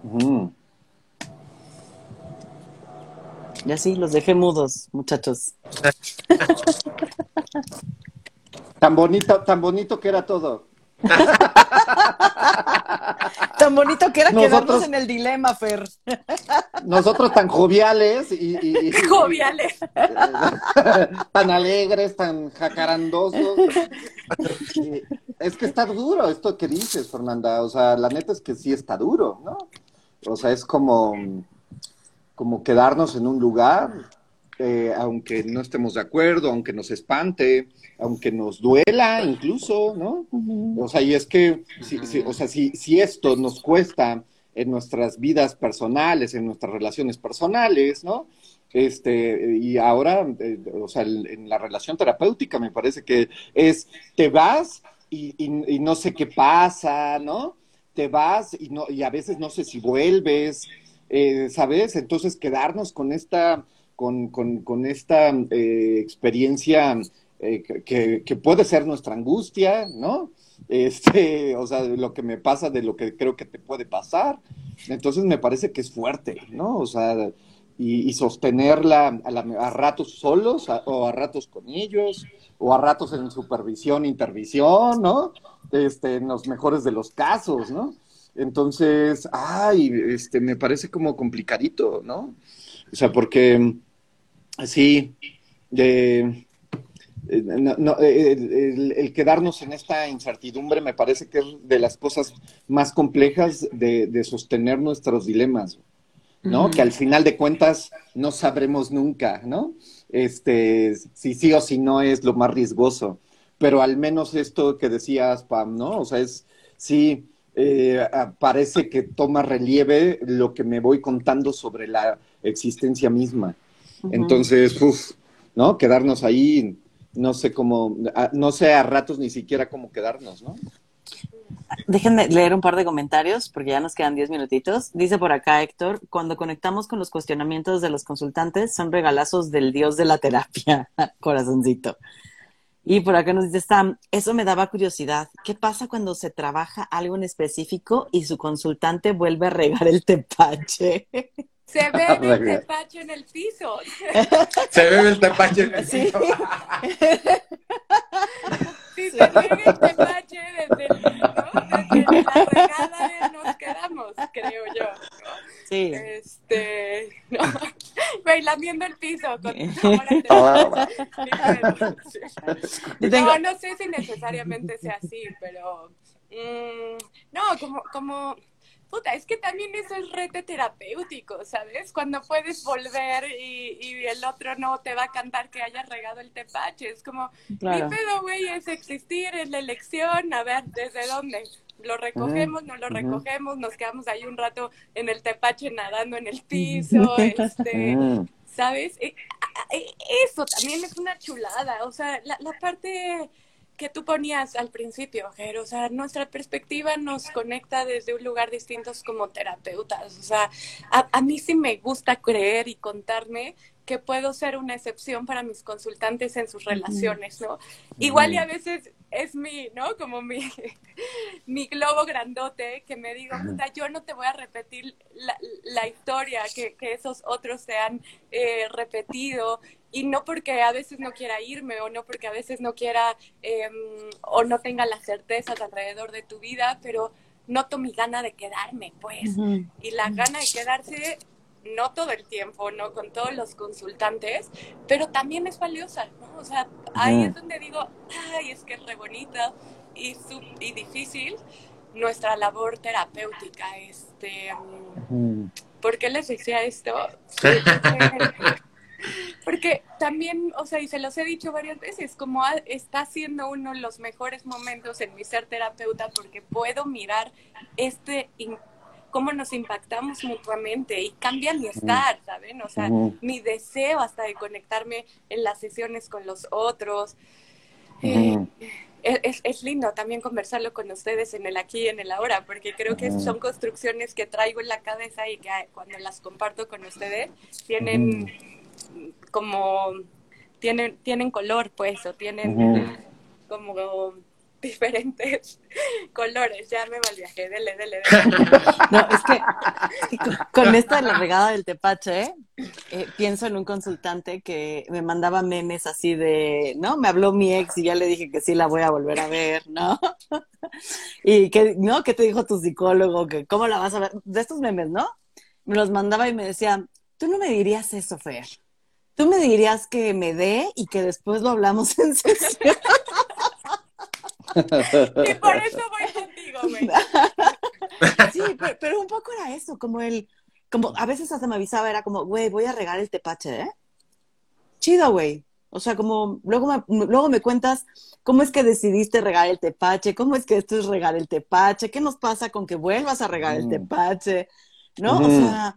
Ujú. Y así los dejé mudos, muchachos. Tan bonito, tan bonito que era todo. Tan bonito que era Nosotros- quedarnos en el dilema, Fer. Nosotros tan joviales y, y- y- Joviales. tan alegres, tan jacarandosos. Y Es que está duro esto que dices, Fernanda. O sea, la neta es que sí está duro, ¿no? O sea, es como, como quedarnos en un lugar, eh, aunque no estemos de acuerdo, aunque nos espante, aunque nos duela incluso, ¿no? O sea, y es que, si, si- o sea, si, si esto nos cuesta en nuestras vidas personales, en nuestras relaciones personales, ¿no? Este, y ahora, eh, o sea, el- en la relación terapéutica me parece que es, te vas y, y- y no sé qué pasa, ¿no? Te vas y, no, y a veces no sé si vuelves, eh, ¿sabes? Entonces quedarnos con esta, con, con, esta eh, experiencia eh, que- que, puede ser nuestra angustia, ¿no? Este, o sea, lo que me pasa de lo que creo que te puede pasar. Entonces me parece que es fuerte, ¿no? O sea, y, sostenerla a, la- a ratos solos o a ratos con ellos o a ratos en supervisión, intervisión, ¿no? Este, en los mejores de los casos, ¿no? Entonces, ay, este, me parece como complicadito, ¿no? O sea, porque sí, de, eh, no, no, eh, el, el- el quedarnos en esta incertidumbre me parece que es de las cosas más complejas de, de sostener nuestros dilemas, ¿no? Que al final de cuentas no sabremos nunca, ¿no? Este, si sí o si no es lo más riesgoso, pero al menos esto que decías, Pam, ¿no? O sea, es, sí, eh, parece que toma relieve lo que me voy contando sobre la existencia misma. Entonces, uf, ¿no? Quedarnos ahí, no sé cómo, no sé a ratos ni siquiera cómo quedarnos, ¿no? Déjenme leer un par de comentarios porque ya nos quedan 10 minutitos. Dice por acá Héctor, cuando conectamos con los cuestionamientos de los consultantes son regalazos del dios de la terapia, corazoncito. Y por acá nos dice Sam, eso me daba curiosidad. ¿Qué pasa cuando se trabaja algo en específico y su consultante vuelve a regar el tepache? Se ve el tepache en el piso. Se ve el tepache en el piso. Si se ve el tepache desde, ¿no? desde la regada nos quedamos, creo yo. ¿no? Sí. Este, no, güey, lamiendo el piso con No, no sé si necesariamente sea así, pero mm, no, como, como puta, es que también eso es rete terapéutico, ¿sabes? Cuando puedes volver y, y, el otro no te va a cantar que hayas regado el tepache. Es como, claro. mi pedo, güey, es existir, es la elección, a ver, ¿desde dónde? Lo recogemos, no lo recogemos, nos quedamos ahí un rato en el tepache nadando en el piso, este, ¿sabes? E, eso también es una chulada, o sea, la, la parte que tú ponías al principio, Ger, o sea, nuestra perspectiva nos conecta desde un lugar distinto como terapeutas, o sea, a, a, mí sí me gusta creer y contarme que puedo ser una excepción para mis consultantes en sus relaciones, ¿no? Igual y a veces es mi, ¿no? Como mi, mi globo grandote que me digo, puta, yo no te voy a repetir la, la historia que, que, esos otros se han eh, repetido y no porque a veces no quiera irme o no porque a veces no quiera eh, o no tenga las certezas alrededor de tu vida, pero noto mi gana de quedarme, pues. Y la gana de quedarse no todo el tiempo, no con todos los consultantes, pero también es valiosa, ¿no? O sea, ahí es donde digo, ay, es que es re bonita y, sub, y difícil nuestra labor terapéutica. Este, ¿Por qué les decía esto? Porque también, o sea, y se los he dicho varias veces, como está siendo uno de los mejores momentos en mi ser terapeuta porque puedo mirar este cómo nos impactamos mutuamente y cambia mi estar, ¿saben? O sea, mi deseo hasta de conectarme en las sesiones con los otros. Eh, es, es, lindo también conversarlo con ustedes en el aquí y en el ahora, porque creo que son construcciones que traigo en la cabeza y que cuando las comparto con ustedes tienen como, tienen, tienen color, pues, o tienen como diferentes colores. Ya me malviajé, dele, dele, dele. No, es que, con, esto de la regada del tepache, eh, pienso en un consultante que me mandaba memes así de, ¿no? Me habló mi ex y ya le dije que sí la voy a volver a ver, ¿no? y que, ¿no? ¿Qué te dijo tu psicólogo? que ¿Cómo la vas a ver? De estos memes, ¿no? Me los mandaba y me decía, tú no me dirías eso, Fer. Tú me dirías que me dé y que después lo hablamos en sesión. Y por eso voy contigo, güey. Sí, pero, un poco era eso, como el, como a veces hasta me avisaba, era como, güey, voy a regar el tepache, ¿eh? Chido, güey. O sea, como luego me, luego me cuentas cómo es que decidiste regar el tepache, cómo es que esto es regar el tepache, qué nos pasa con que vuelvas a regar el mm. tepache, ¿no? O sea,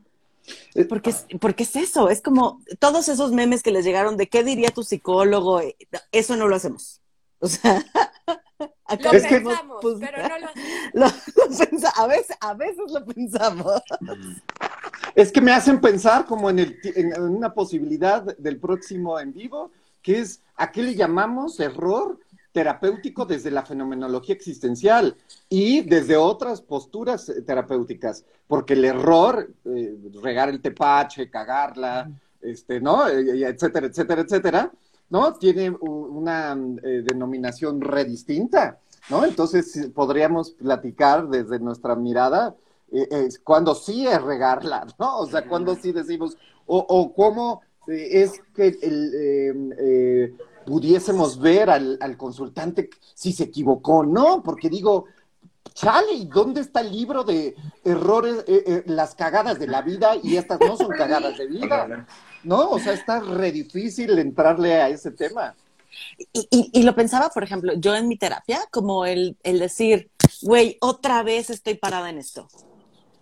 eh, porque, porque es eso, es como todos esos memes que les llegaron de qué diría tu psicólogo, eso no lo hacemos. O sea, Lo pensamos, pues, pero no lo, a, veces, a veces lo pensamos. Es que me hacen pensar como en, el, en una posibilidad del próximo en vivo, que es, ¿a qué le llamamos error terapéutico desde la fenomenología existencial y desde otras posturas eh, terapéuticas? Porque el error, eh, regar el tepache, cagarla, este, ¿no? Eh, etcétera, etcétera, etcétera, ¿no? Tiene una eh, denominación re distinta, ¿no? Entonces podríamos platicar desde nuestra mirada eh, cuando sí es regarla, ¿no? O sea, cuando sí decimos, o, o cómo eh, es que el, pudiésemos ver al, al, consultante si se equivocó, ¿no? Porque digo, chale, ¿y dónde está el libro de errores, las cagadas de la vida y estas no son cagadas de vida? ¿No? O sea, está re difícil entrarle a ese tema. Y, lo pensaba, por ejemplo, yo en mi terapia, como el, el decir, güey, otra vez estoy parada en esto.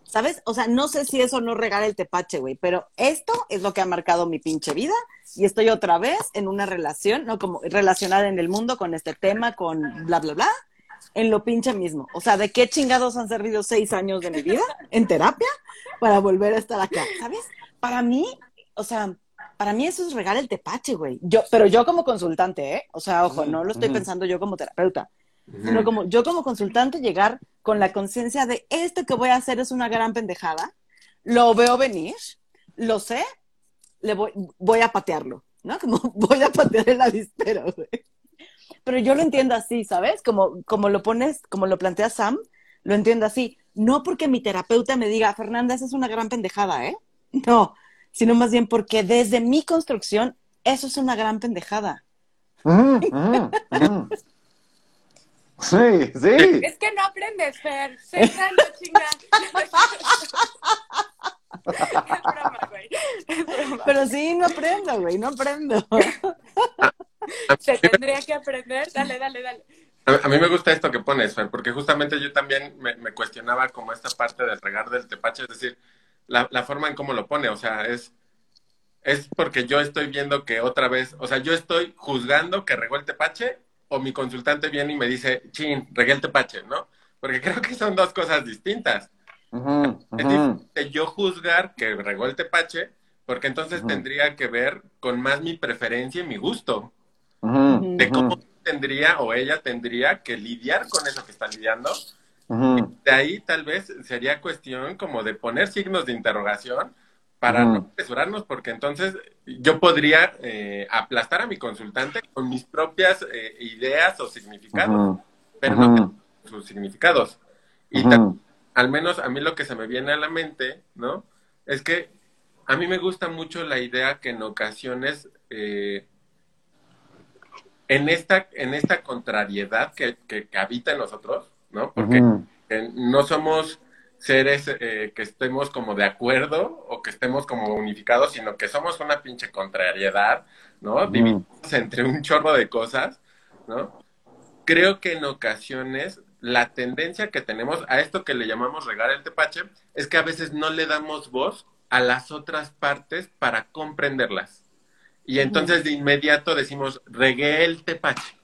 ¿Sabes? O sea, no sé si eso no regala el tepache, güey, pero esto es lo que ha marcado mi pinche vida y estoy otra vez en una relación, ¿no? Como relacionada en el mundo con este tema, con bla, bla, bla, en lo pinche mismo. O sea, ¿de qué chingados han servido seis años de mi vida en terapia para volver a estar acá? ¿Sabes? Para mí, o sea, para mí eso es regar el tepache, güey. Yo, pero yo como consultante, ¿eh? O sea, ojo, no lo estoy pensando yo como terapeuta, sino como yo como consultante llegar con la conciencia de esto que voy a hacer es una gran pendejada, lo veo venir, lo sé, le voy, voy a patearlo, ¿no? Como voy a patear el avispero, güey. Pero yo lo entiendo así, ¿sabes? Como, como lo pones, como lo plantea Sam, lo entiendo así. No porque mi terapeuta me diga, Fernanda, esa es una gran pendejada, ¿eh? No, sino más bien porque desde mi construcción, eso es una gran pendejada. Mm, mm, mm. Sí, sí. Es que no aprendes, Fer. Se no chinga. es broma, güey. Es broma. Pero sí, no aprendo, güey, no aprendo. Se tendría que aprender. Dale, dale, dale. A, a mí me gusta esto que pones, Fer, porque justamente yo también me, me cuestionaba como esta parte del regar del tepache, es decir, la, la forma en cómo lo pone, o sea, es, es porque yo estoy viendo que otra vez, o sea, yo estoy juzgando que regó el tepache o mi consultante viene y me dice, chin, regué el tepache, ¿no? Porque creo que son dos cosas distintas. Es diferente yo juzgar que regó el tepache, porque entonces tendría que ver con más mi preferencia y mi gusto, de cómo tendría o ella tendría que lidiar con eso que está lidiando. De ahí tal vez sería cuestión como de poner signos de interrogación para no apresurarnos, porque entonces yo podría eh, aplastar a mi consultante con mis propias eh, ideas o significados, pero no sus significados. Y al menos a mí lo que se me viene a la mente, ¿no? Es que a mí me gusta mucho la idea que en ocasiones, eh, en, esta, en esta contrariedad que, que, que habita en nosotros, ¿no? Porque eh, no somos seres eh, que estemos como de acuerdo o que estemos como unificados, sino que somos una pinche contrariedad, ¿no? Ujú. Dividimos entre un chorro de cosas, ¿no? Creo que en ocasiones la tendencia que tenemos a esto que le llamamos regar el tepache es que a veces no le damos voz a las otras partes para comprenderlas. Y entonces de inmediato decimos, regué el tepache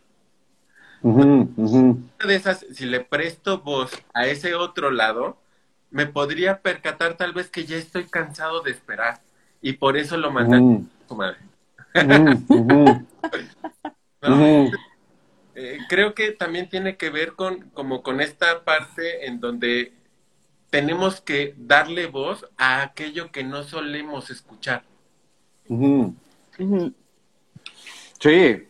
Una de esas, si le presto voz a ese otro lado, me podría percatar tal vez que ya estoy cansado de esperar y por eso lo mandé Ujú, a tu madre. Eh, creo que también tiene que ver con como con esta parte en donde tenemos que darle voz a aquello que no solemos escuchar. Sí.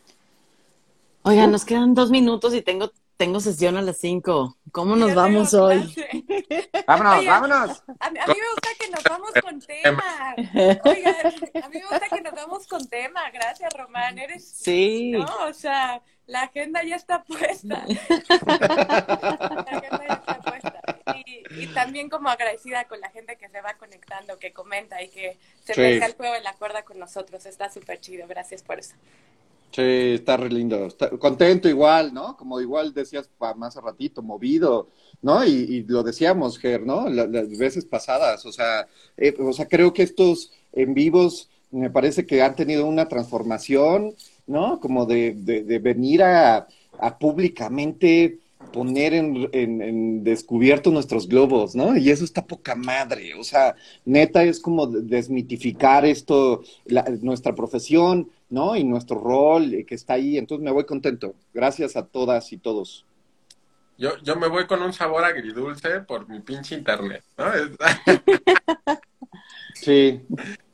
Oigan, nos quedan dos minutos y tengo, tengo sesión a las cinco. ¿Cómo nos Ya vamos hoy? Vámonos, vámonos. A mí, a mí me gusta que nos vamos con tema. Oigan, a mí me gusta que nos vamos con tema. Gracias, Román. Eres. Sí. No, o sea, la agenda ya está puesta. La agenda ya está puesta. Y, y también como agradecida con la gente que se va conectando, que comenta y que se Sí. pesca el juego de la cuerda con nosotros. Está súper chido. Gracias por eso. Sí, está re lindo. Contento igual, ¿no? Como igual decías más a ratito, movido, ¿no? Y, lo decíamos, Ger, ¿no? La- las veces pasadas, o sea, eh, o sea, creo que estos en vivos me parece que han tenido una transformación, ¿no? Como de, venir a, a públicamente poner en, en, en descubierto nuestros globos, ¿no? Y eso está poca madre, o sea, neta es como desmitificar esto, la- nuestra profesión, ¿no? Y nuestro rol eh, que está ahí, entonces me voy contento. Gracias a todas y todos. Yo, yo me voy con un sabor agridulce por mi pinche internet, ¿no? Es- Sí.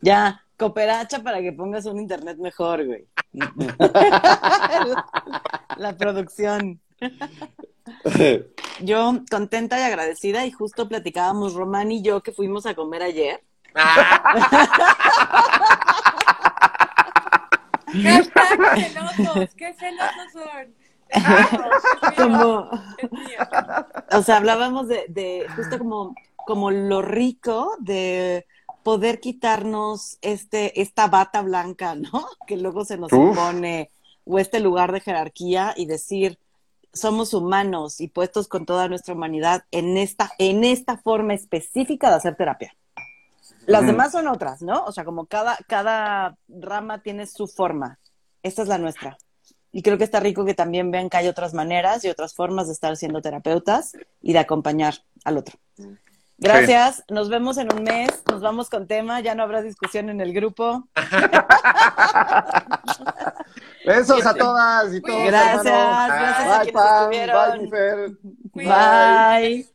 Ya, cooperacha para que pongas un internet mejor, güey. La producción. Yo contenta y agradecida y justo platicábamos Román y yo que fuimos a comer ayer. Hashtag celosos. ¿Qué celosos son? Como, o sea, hablábamos de, de justo como, como lo rico de poder quitarnos este, esta bata blanca, ¿no? Que luego se nos Uf. impone, o este lugar de jerarquía y decir, somos humanos y puestos con toda nuestra humanidad en esta, en esta forma específica de hacer terapia. Las demás son otras, ¿no? O sea, como cada, cada rama tiene su forma. Esta es la nuestra. Y creo que está rico que también vean que hay otras maneras y otras formas de estar siendo terapeutas y de acompañar al otro. Gracias, nos vemos en un mes, nos vamos con tema, ya no habrá discusión en el grupo. Besos a todas y todos. Gracias, hermanos. gracias a quienes Pam. estuvieron. Bye, Fer. Bye.